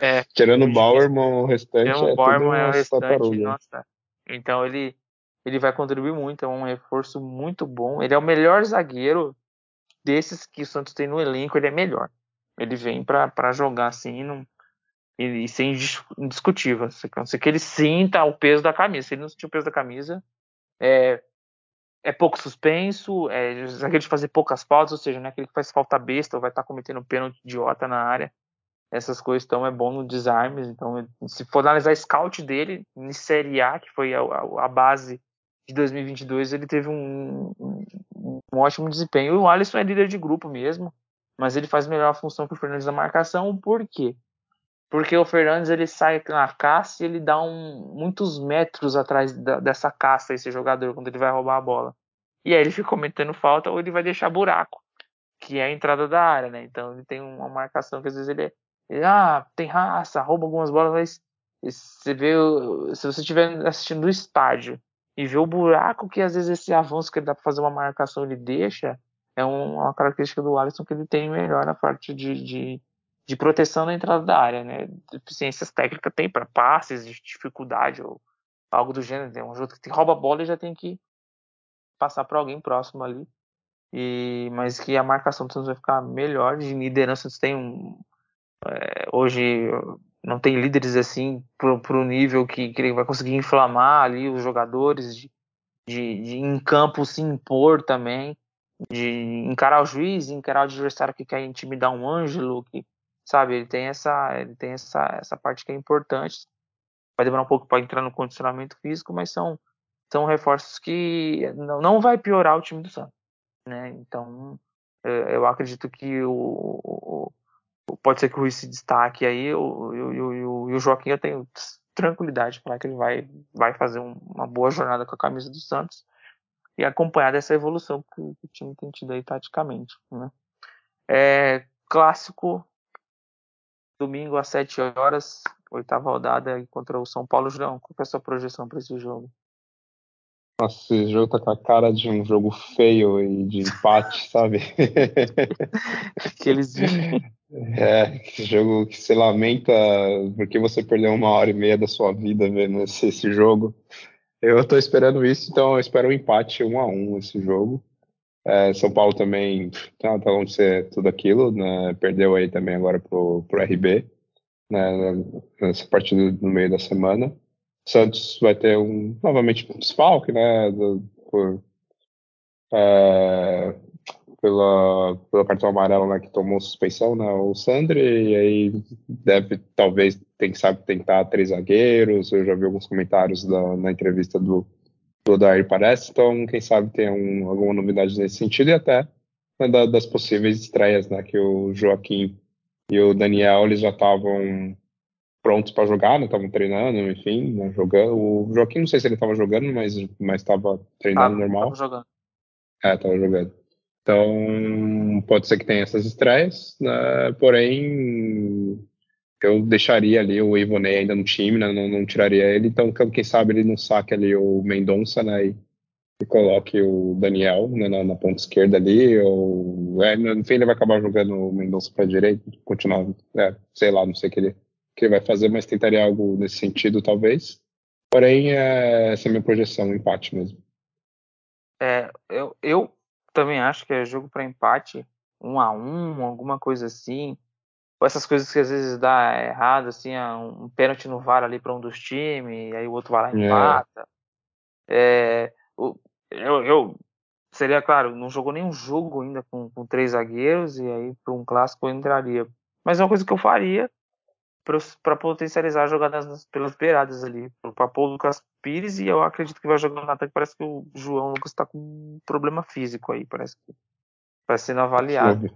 É, Tirando o Bauerman, o restante Tirando é o Bauerman, é o restante, nossa. Então ele ele vai contribuir muito, é um reforço muito bom. Ele é o melhor zagueiro desses que o Santos tem no elenco, ele é melhor. Ele vem para jogar assim, não, e, e ser indiscutível. A não ser que ele sinta o peso da camisa. Se ele não sentir o peso da camisa, é, é pouco suspenso, é aquele de fazer poucas faltas, ou seja, não é aquele que faz falta besta ou vai estar tá cometendo pênalti idiota na área. Essas coisas, então, é bom no desarmes. Então, se for analisar scout dele, em Série A, que foi a, a, a base de 2022, ele teve um, um, um, ótimo desempenho. O Alisson é líder de grupo mesmo, mas ele faz melhor a função que o Fernandes da marcação. Por quê? porque o Fernandes ele sai na caça e ele dá um, muitos metros atrás da, dessa caça, esse jogador, quando ele vai roubar a bola. E aí ele fica cometendo falta ou ele vai deixar buraco, que é a entrada da área, né? Então ele tem uma marcação que às vezes ele, é, ele ah, tem raça, rouba algumas bolas, mas você vê, se você estiver assistindo do estádio e vê o buraco que às vezes esse avanço que ele dá para fazer uma marcação ele deixa, é uma característica do Alisson que ele tem melhor na parte de, de de proteção na entrada da área, né? Deficiências técnicas tem para passes, de dificuldade ou algo do gênero. Tem um jogo que rouba a bola e já tem que passar para alguém próximo ali. E, mas que a marcação do Santos vai ficar melhor de liderança. Tem um, é, hoje não tem líderes assim para o nível que, que ele vai conseguir inflamar ali os jogadores de, de, de em campo se impor também, de encarar o juiz, encarar o adversário que quer intimidar um Ângelo, que sabe, ele tem essa, ele tem essa, essa parte que é importante. Vai demorar um pouco para entrar no condicionamento físico, mas são são reforços que não, não vai piorar o time do Santos, né? Então, eu acredito que o, o, pode ser que o Rui se destaque aí, e o, Joaquim eu tenho tranquilidade para que ele vai, vai fazer um, uma boa jornada com a camisa do Santos e acompanhar dessa evolução que, que o time tem tido aí taticamente, né? É, clássico, domingo às 7 horas, oitava rodada contra o São Paulo. Julião, qual é a sua projeção para esse jogo? Nossa, esse jogo tá com a cara de um jogo feio e de empate, sabe? Aqueles. É, esse jogo que se lamenta porque você perdeu uma hora e meia da sua vida vendo esse, esse jogo. Eu tô esperando isso, então eu espero um empate um a um esse jogo. É, São Paulo também tá, tá longe de ser tudo aquilo, né? Perdeu aí também agora pro, pro RB, né? Nessa partida no meio da semana. Santos vai ter um novamente um desfalque, né? Do, por, é, pela, pela cartão amarelo né, que tomou suspensão, né, o Sandri, e aí deve talvez quem sabe tentar três zagueiros. Eu já vi alguns comentários da, na entrevista do, do Odair parece, então quem sabe tem um, alguma novidade nesse sentido e até né, da, das possíveis estreias, né, que o Joaquim e o Daniel eles já estavam prontos para jogar, né? Estavam treinando, enfim, né? jogando. O Joaquim, não sei se ele estava jogando, mas mas estava treinando tava, normal. Tava jogando. É, estava jogando. Então pode ser que tenha essas estreias, né? Porém, eu deixaria ali o Ivonei ainda no time, né? Não, não tiraria ele. Então quem sabe ele não saque ali o Mendonça, né? E, e coloque o Daniel né, na, na, ponta esquerda ali, ou é, no fim ele vai acabar jogando o Mendonça para direita, continuar, é, sei lá, não sei o que ele que ele vai fazer, mas tentaria algo nesse sentido, talvez. Porém, é, essa é a minha projeção, um empate mesmo. É, eu, eu também acho que é jogo para empate, um a um, alguma coisa assim. Ou essas coisas que às vezes dá errado, assim, um pênalti no VAR ali para um dos times, aí o outro vai lá e é. empata. É. É, eu, eu seria claro, não jogou nenhum jogo ainda com, com três zagueiros e aí para um clássico eu entraria. Mas é uma coisa que eu faria para potencializar jogadas pelas beiradas ali, para pôr o Lucas Pires e eu acredito que vai jogar no ataque. Parece que o João Lucas está com um problema físico aí, parece que vai sendo avaliado.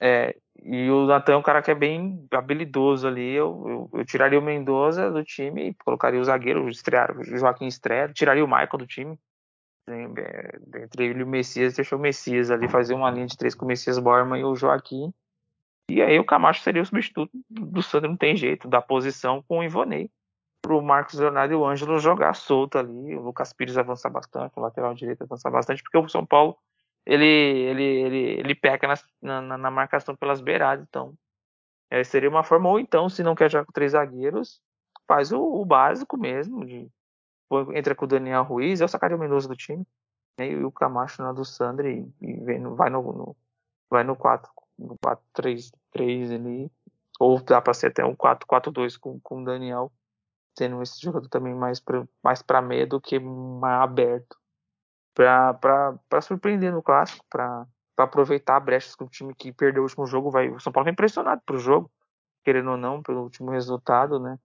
É, e o Natan é um cara que é bem habilidoso ali. Eu, eu, eu tiraria o Mendoza do time e colocaria o zagueiro, estrear, o Joaquim estreia, tiraria o Michael do time. É, entre ele e o Messias, deixou o Messias ali fazer uma linha de três com o Messias Borman e o Joaquim. E aí o Camacho seria o substituto do Sandro, não tem jeito, da posição com o Ivonei. Para o Marcos Leonardo e o Ângelo jogar solto ali, o Lucas Pires avançar bastante, o lateral direito avançar bastante, porque o São Paulo ele, ele, ele, ele peca na, na, na marcação pelas beiradas, então é, seria uma forma, ou então, se não quer jogar com três zagueiros, faz o, o básico mesmo, de, entra com o Daniel Ruiz, eu sacaria o Mendonça do time, né, e o Camacho na do Sandro e, e vem, vai no, no vai no 4 no 4-3-3 ali, ou dá para ser até um 4-4-2 com, com o Daniel, tendo esse jogador também mais para mais pra meia do que mais aberto, para surpreender no clássico, para aproveitar brechas que o time que perdeu o último jogo vai. O São Paulo vem impressionado pro jogo, querendo ou não, pelo último resultado, né?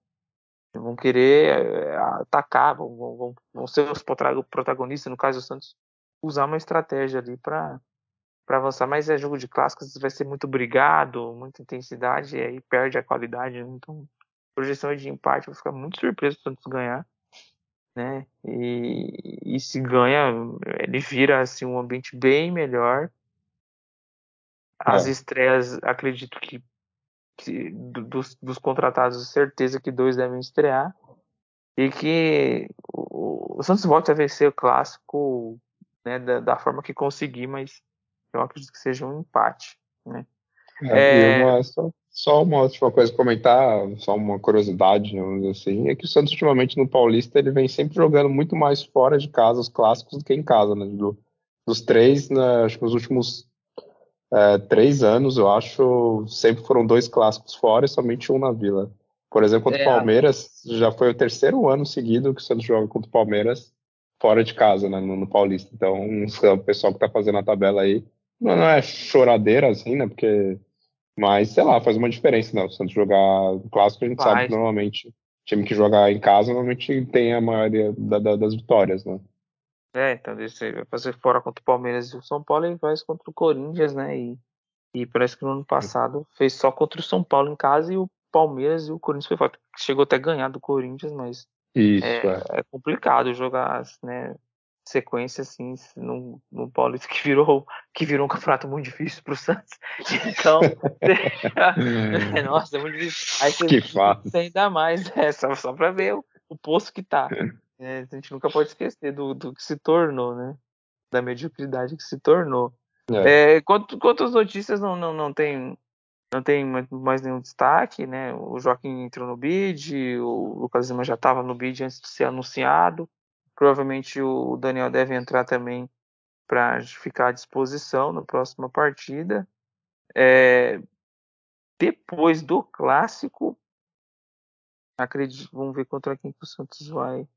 Vão querer é, atacar, vão, vão, vão ser os protagonistas, no caso o Santos, usar uma estratégia ali para para avançar, mas é jogo de clássicos, vai ser muito brigado, muita intensidade, e aí perde a qualidade. Né? Então, projeção de empate, eu vou ficar muito surpreso se o Santos ganhar. Né? E, e se ganha, ele vira assim, um ambiente bem melhor. As é. estreias, acredito que, que dos, dos, contratados, certeza que dois devem estrear. E que o, o Santos volta a vencer o clássico né, da, da forma que conseguir, mas eu acredito que seja um empate. Né? É, é... Uma, só, só, uma última coisa comentar, só uma curiosidade, assim, é que o Santos ultimamente no Paulista ele vem sempre jogando muito mais fora de casa os clássicos do que em casa, né? Do, dos três, né, acho que nos últimos é, três anos, eu acho, sempre foram dois clássicos fora e somente um na Vila. Por exemplo, contra o é, Palmeiras, já foi o terceiro ano seguido que o Santos joga contra o Palmeiras fora de casa, né, no, no Paulista. Então, o pessoal que tá fazendo a tabela aí, não, não é choradeira assim, né, porque, mas, sei lá, faz uma diferença, né, o Santos jogar clássico, a gente sabe que normalmente, time que joga em casa, normalmente tem a maioria da, da, das vitórias, né. É, então você vai fazer fora contra o Palmeiras e o São Paulo e faz contra o Corinthians, né, e, e parece que no ano passado fez só contra o São Paulo em casa e o Palmeiras e o Corinthians foi fora. Chegou até a ganhar do Corinthians, mas isso, é, é. é complicado jogar né, sequência assim no, no Paulista que virou que virou um campeonato muito difícil para o Santos. Então, nossa, é muito difícil. Aí você que fato. ainda mais é, só, só para ver o, o poço que tá. É, a gente nunca pode esquecer do, do que se tornou, né? Da mediocridade que se tornou. É. É, quanto, quantas notícias não, não, não tem não tem mais nenhum destaque, né? O Joaquim entrou no bid, o Lucas Lima já estava no bid antes de ser anunciado. Provavelmente o Daniel deve entrar também para ficar à disposição na próxima partida. É, depois do clássico, acredito, vamos ver contra quem que o Santos vai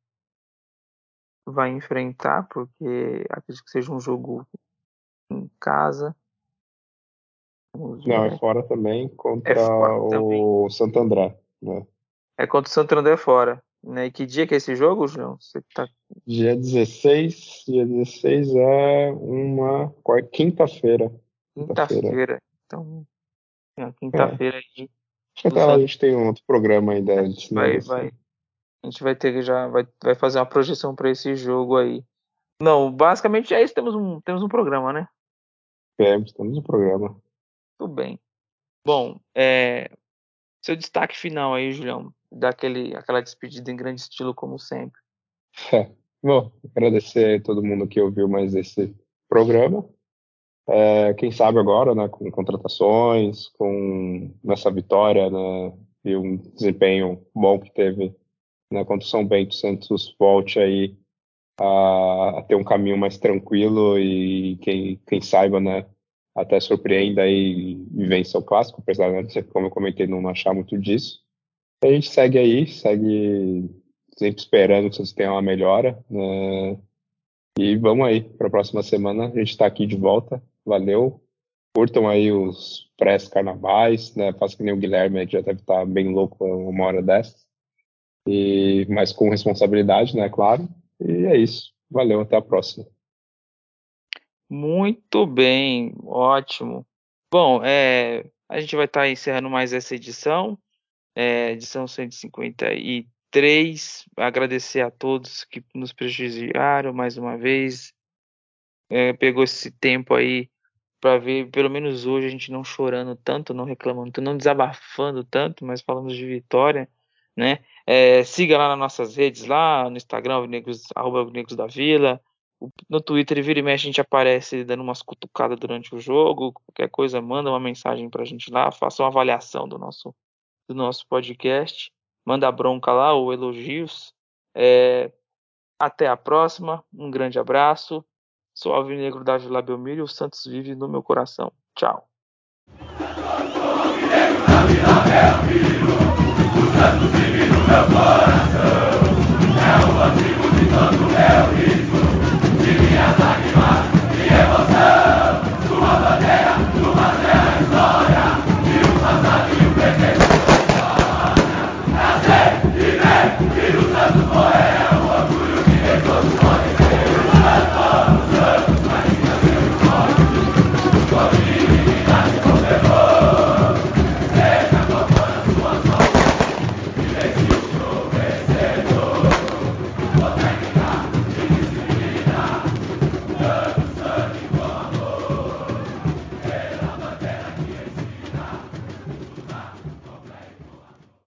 vai enfrentar, porque acredito que seja um jogo em casa. Não, é fora também contra é fora o também. Santo André, né? É contra o Santo André fora. Né? E que dia que é esse jogo, João? Você tá... Dia 16, dia 16 é uma quinta-feira. Quinta-feira. Então, é, quinta-feira é. aí. A gente tem um outro programa ainda antes. Né, vai, vai. A gente vai ter que já vai, vai fazer uma projeção para esse jogo aí. Não, basicamente é isso. Temos um, temos um programa, né? Temos, temos um programa. Tudo bem. Bom, é, seu destaque final aí, Julião, daquele aquela despedida em grande estilo como sempre. É, bom, agradecer a todo mundo que ouviu mais esse programa. É, quem sabe agora, né, com contratações, com nessa vitória, né, e um desempenho bom que teve né, contra o São Bento, Santos volte aí a, a, ter um caminho mais tranquilo e quem, quem saiba, né, até surpreenda e, e vença o clássico, apesar de, como eu comentei, não achar muito disso. A gente segue aí, segue sempre esperando que vocês tenham uma melhora. Né? E vamos aí, para a próxima semana a gente está aqui de volta. Valeu. Curtam aí os pré-carnavais, né? Faça que nem o Guilherme, já deve estar tá bem louco uma hora dessa. E, mas com responsabilidade, né? Claro. E é isso. Valeu, até a próxima. Muito bem, ótimo. Bom, é, a gente vai estar tá encerrando mais essa edição, é, edição 153. Agradecer a todos que nos prestigiaram mais uma vez. É, pegou esse tempo aí para ver, pelo menos hoje, a gente não chorando tanto, não reclamando, não desabafando tanto, mas falando de vitória, né? É, siga lá nas nossas redes, lá no Instagram, Negros, arroba Negros da Vila, no Twitter, vira e mexe, a gente aparece dando umas cutucadas durante o jogo. Qualquer coisa, manda uma mensagem pra gente lá, faça uma avaliação do nosso, do nosso podcast. Manda bronca lá ou elogios. É, até a próxima. Um grande abraço. Sou Alvinegro da Vila Belmiro e o Santos vive no meu coração. Tchau. É o antigo de tanto é o ritmo